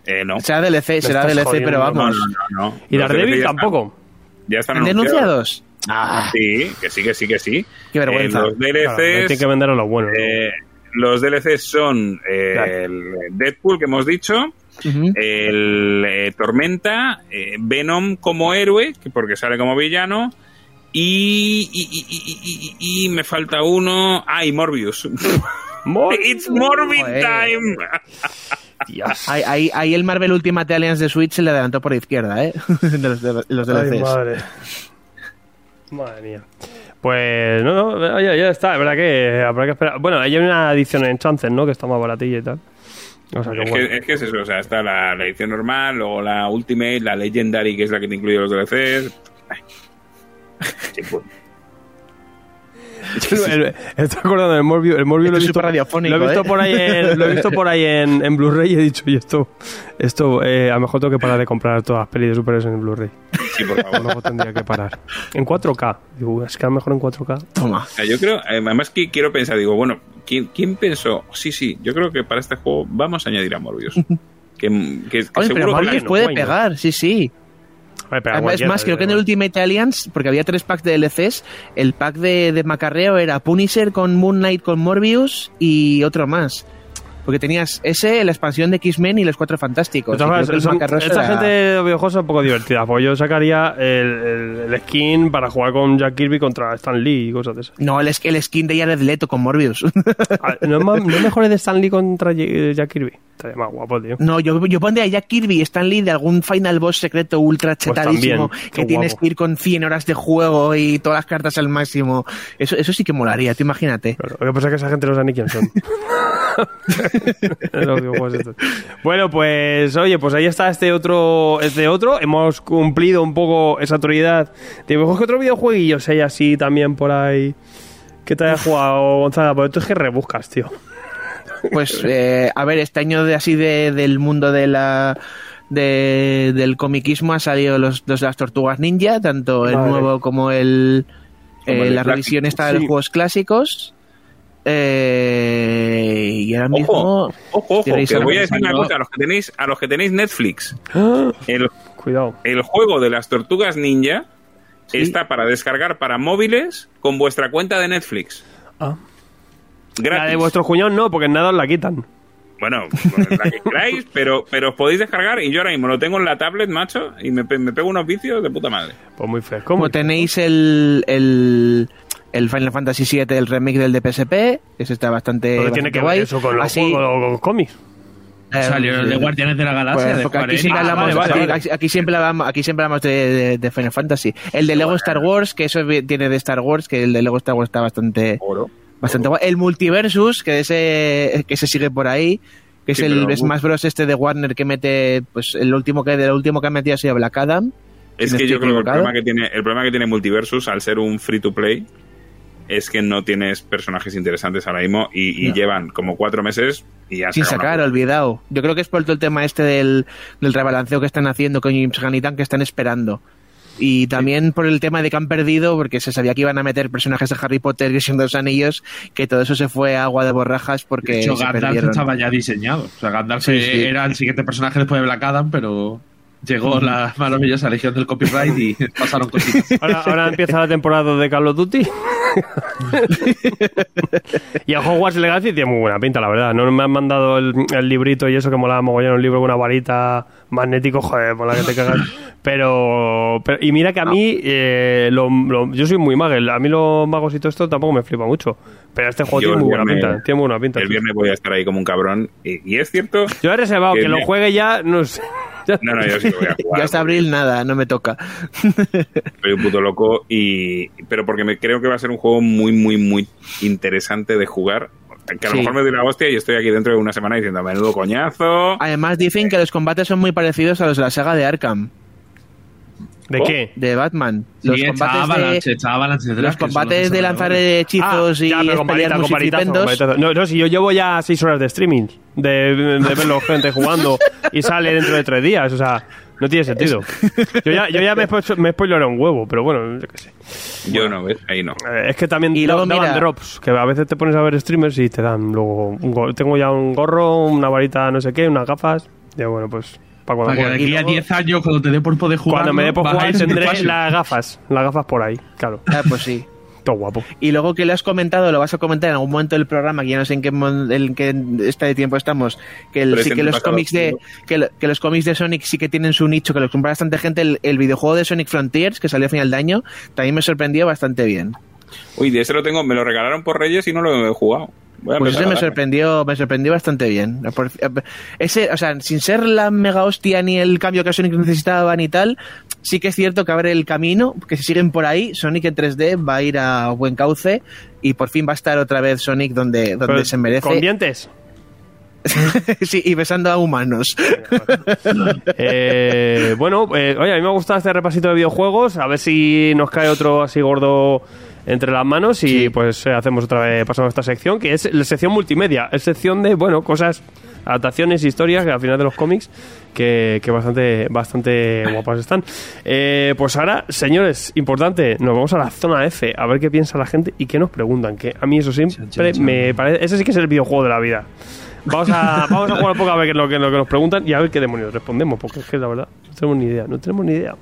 B: Eh, no.
C: Será DLC, será DLC,
A: jodiendo,
C: pero vamos.
B: no, no, no.
A: Y
B: Los
A: Daredevil tampoco.
B: están- Ya están
C: ¿Han
B: anunciados.
C: denunciados? Ah,
B: Sí, que sí, que sí, que sí.
C: Qué vergüenza.
B: Eh, los
A: Claro,
B: DLCs
A: tiene que vender a lo bueno.
B: Los DLCs son eh,
A: Claro.
B: el Deadpool que hemos dicho, el eh, Tormenta, eh, Venom como héroe, que porque sale como villano, y, y, y- y- y- y me falta uno. Ah, y Morbius.
A: Mor- *laughs*
B: It's Morbid. Time.
A: Dios.
C: Ahí, ahí- ahí el Marvel Ultimate Alliance de Switch se le adelantó por izquierda, ¿eh? *laughs* de los, de los
A: Ay,
C: DLCs.
A: madre. Madre mía. Pues no, no, ya, ya está. Es verdad que habrá que esperar. Bueno, hay una edición en Chances, ¿no? Que está más baratilla y tal. O sea que
B: Es
A: bueno.
B: que, es que es eso, o sea, está la, la edición normal, luego la Ultimate, la Legendary, que es la que te incluye los DLCs. *laughs* Sí, pues.
A: Estoy acordando del Morbius. El Morbius lo he visto,
C: súper radiofónico,
A: lo he visto
C: ¿eh?
A: por ahí en, lo he visto por ahí en, en Blu-ray y he dicho, y esto, esto eh, a lo mejor tengo que parar de comprar todas las pelis de superhéroes en Blu-ray.
B: Sí, por favor.
A: Luego tendría que parar. En 4K. Digo, es que a lo mejor en 4K.
C: Toma.
B: O sea, yo creo, eh, además que quiero pensar, digo, bueno, ¿quién, quién pensó? Sí, sí, yo creo que para este juego vamos a añadir a Morbius. que, que- que
C: Oye, pero
B: seguro que
C: puede pegar, sí, sí. Es más, creo que en el. Ultimate Alliance, porque había tres packs de DLCs, el pack de, de Macarreo era Punisher con Moon Knight con Morbius y otro más. Porque tenías ese, la expansión de X-Men y los Cuatro Fantásticos.
A: Maneras, son- esta
C: era-
A: gente de videojuegos es un poco divertida. Porque yo sacaría el, el- el skin para jugar con Jack Kirby contra Stan Lee y cosas de esas.
C: No, el, el skin de Jared Leto con Morbius. *laughs*
A: Ah, ¿No es, más- no es mejor el de Stan Lee contra J- Jack Kirby? Estaría más guapo, tío.
C: no, yo, yo pondría a Jack Kirby y Stan Lee de algún Final Boss secreto ultra chetadísimo
A: Pues también,
C: que tienes
A: guapo.
C: que ir con 100 horas de juego y todas las cartas al máximo. Eso, eso sí que molaría, tú imagínate.
A: Claro, lo que pasa es que esa gente no sabe ni quién son. *laughs* *laughs* Los bueno, pues oye, pues ahí está este otro, este otro. Hemos cumplido un poco esa autoridad. de videojuegos. ¿Qué otro videojueguillos hay así también por ahí? ¿Qué te haya jugado, Gonzalo? Porque tú es que rebuscas, tío.
C: Pues, eh, a ver, este año de así de, del mundo de la de, del comiquismo ha salido los dos de las tortugas ninja, tanto el
A: Vale.
C: nuevo como el eh, la revisión esta de
A: Sí.
C: los juegos clásicos. Eh, y ahora mismo.
B: Ojo, ojo, ojo, que voy a decir una cosa a los que tenéis, a los que tenéis Netflix.
A: ¡Ah! *gasps*
B: El,
A: Cuidado.
B: el juego de las tortugas ninja
C: Sí.
B: está para descargar para móviles con vuestra cuenta de Netflix.
A: Ah.
B: Gratis.
A: La de vuestros cuñados no, porque en nada os la quitan.
B: Bueno, la que queráis, *laughs* pero, pero os podéis descargar y yo ahora mismo lo tengo en la tablet, macho, y me, me pego unos vicios de puta madre.
A: Pues muy fresco.
C: Como
A: muy
C: tenéis el, el, el Final Fantasy VII, el remake del de PSP, que ese está bastante,
A: Pero tiene que ver eso con los
C: Así,
A: juegos, con cómics.
C: eh,
D: Salió el de Guardianes de la Galaxia.
C: pues,
D: de
C: aquí siempre hablamos,
A: vale, vale,
C: aquí, siempre hablamos, aquí siempre hablamos de, de- de Final Fantasy. El de Lego Star Wars, que eso tiene de Star Wars, que el de Lego Star Wars está bastante,
B: Oro.
C: bastante guay. El Multiversus, que ese, que se sigue por ahí, que
B: Sí,
C: es el
B: pero-
C: Smash Bros este de Warner que mete, pues el último que, el último que ha metido ha sido Black Adam.
B: Es que yo creo que el problema que tiene, el problema que tiene Multiversus, al ser un free to play, es que no tienes personajes interesantes ahora mismo y, y
C: No.
B: llevan como cuatro meses y ya
C: Sin sacar,
B: una-
C: olvidado. Yo creo que es por todo el tema este del, del rebalanceo que están haciendo con James Gunn y que están esperando. Y también por el tema de que han perdido, porque se sabía que iban a meter personajes de Harry Potter y de los Anillos, que todo eso se fue a agua de borrajas porque
D: De hecho,
C: se
D: Gandalf
C: perdieron.
D: estaba ya diseñado. O sea, Gandalf
C: Sí, sí.
D: era el siguiente personaje después de Black Adam, pero llegó la maravillosa legión del copyright y *laughs* pasaron cositas.
A: Ahora, ahora empieza la temporada de Call of Duty. *laughs* y a Hogwarts Legacy tiene muy buena pinta, la verdad. No me han mandado el, el librito y eso que molaba mogollón, un libro con una varita magnético, joder, por la que te cagas. Pero, pero- y mira que a mí, eh, lo- lo- yo soy muy magel, a mí los magos y todo esto tampoco me flipa mucho. Pero este juego
B: Yo
A: tiene muy buena
B: viernes-
A: pinta, tiene muy buena pinta.
B: El viernes voy a estar ahí como un cabrón. Y, y es cierto.
A: Yo he reservado
B: que
A: que lo juegue ya, no sé.
B: No, no, yo sí que voy a *laughs* jugar.
C: Ya hasta abril nada, no me toca. *laughs*
B: Soy un puto loco. y Pero porque me creo que va a ser un juego muy, muy, muy interesante de jugar. Que a lo
C: Sí.
B: mejor me doy la hostia y estoy aquí dentro de una semana diciendo, menudo coñazo.
C: Además dicen que los combates son muy parecidos a los de la saga de Arkham,
A: ¿De
B: ¿Oh?
A: qué?
C: de Batman. Los
D: Sí, está
C: combates de,
D: Avalanche, está Avalanche detrás,
C: los combates
D: los
C: de lanzar hechizos
A: Ah,
C: y
A: ya, pero con. No, no, si yo llevo ya seis horas de streaming, de, de verlo gente jugando y sale dentro de tres días, o sea, no tiene sentido. Yo ya, yo ya me, me he spoilerado un huevo, pero bueno, yo qué sé.
B: Yo no, ¿ves? Ahí no.
A: Eh, es que también
C: Y luego,
A: daban
C: mira-
A: drops, que a veces te pones a ver streamers y te dan luego... un go- tengo ya un gorro, una varita no sé qué, unas gafas, y bueno, pues... Para cuando,
D: Para que de aquí a
C: luego-
D: 10 años, cuando te dé por poder jugar.
A: Cuando me dé por jugar tendré las gafas, las gafas por ahí, claro.
C: Ah, pues sí. *laughs*
A: Todo guapo.
C: Y luego que lo has comentado, lo vas a comentar en algún momento del programa, que ya no sé en qué, en qué este de tiempo estamos, que, el- sí que los cómics de que, lo- que los cómics de Sonic sí que tienen su nicho, que los compra bastante gente. El, el videojuego de Sonic Frontiers, que salió a final de año, también me sorprendió bastante bien.
B: Uy, de ese lo tengo, me lo regalaron por Reyes y no lo he jugado.
C: Pues ese me sorprendió, me sorprendió bastante bien. Ese, o sea, sin ser la mega hostia ni el cambio que Sonic necesitaba ni tal, sí que es cierto que abre el camino, que si siguen por ahí, Sonic en 3D va a ir a buen cauce y por fin va a estar otra vez Sonic donde, donde
A: Pero,
C: se merece.
A: ¿Con dientes? *laughs*
C: sí, y besando a humanos. *laughs*
A: Eh, bueno, eh, oye, a mí me ha gustado este repasito de videojuegos. A ver si nos cae otro así gordo entre las manos y pues eh, hacemos otra vez, pasamos a esta sección, que es la sección multimedia. Es sección de, bueno, cosas, adaptaciones, historias, que al final de los cómics, que, que bastante, bastante guapas están. Eh, pues ahora, señores, importante, nos vamos a la zona F, a ver qué piensa la gente y qué nos preguntan, que a mí eso siempre me parece... Ese sí que es el videojuego de la vida. Vamos a, *laughs* vamos a jugar un poco a ver qué es lo que, lo que nos preguntan y a ver qué demonios respondemos, porque es que la verdad no tenemos ni idea, no tenemos ni idea.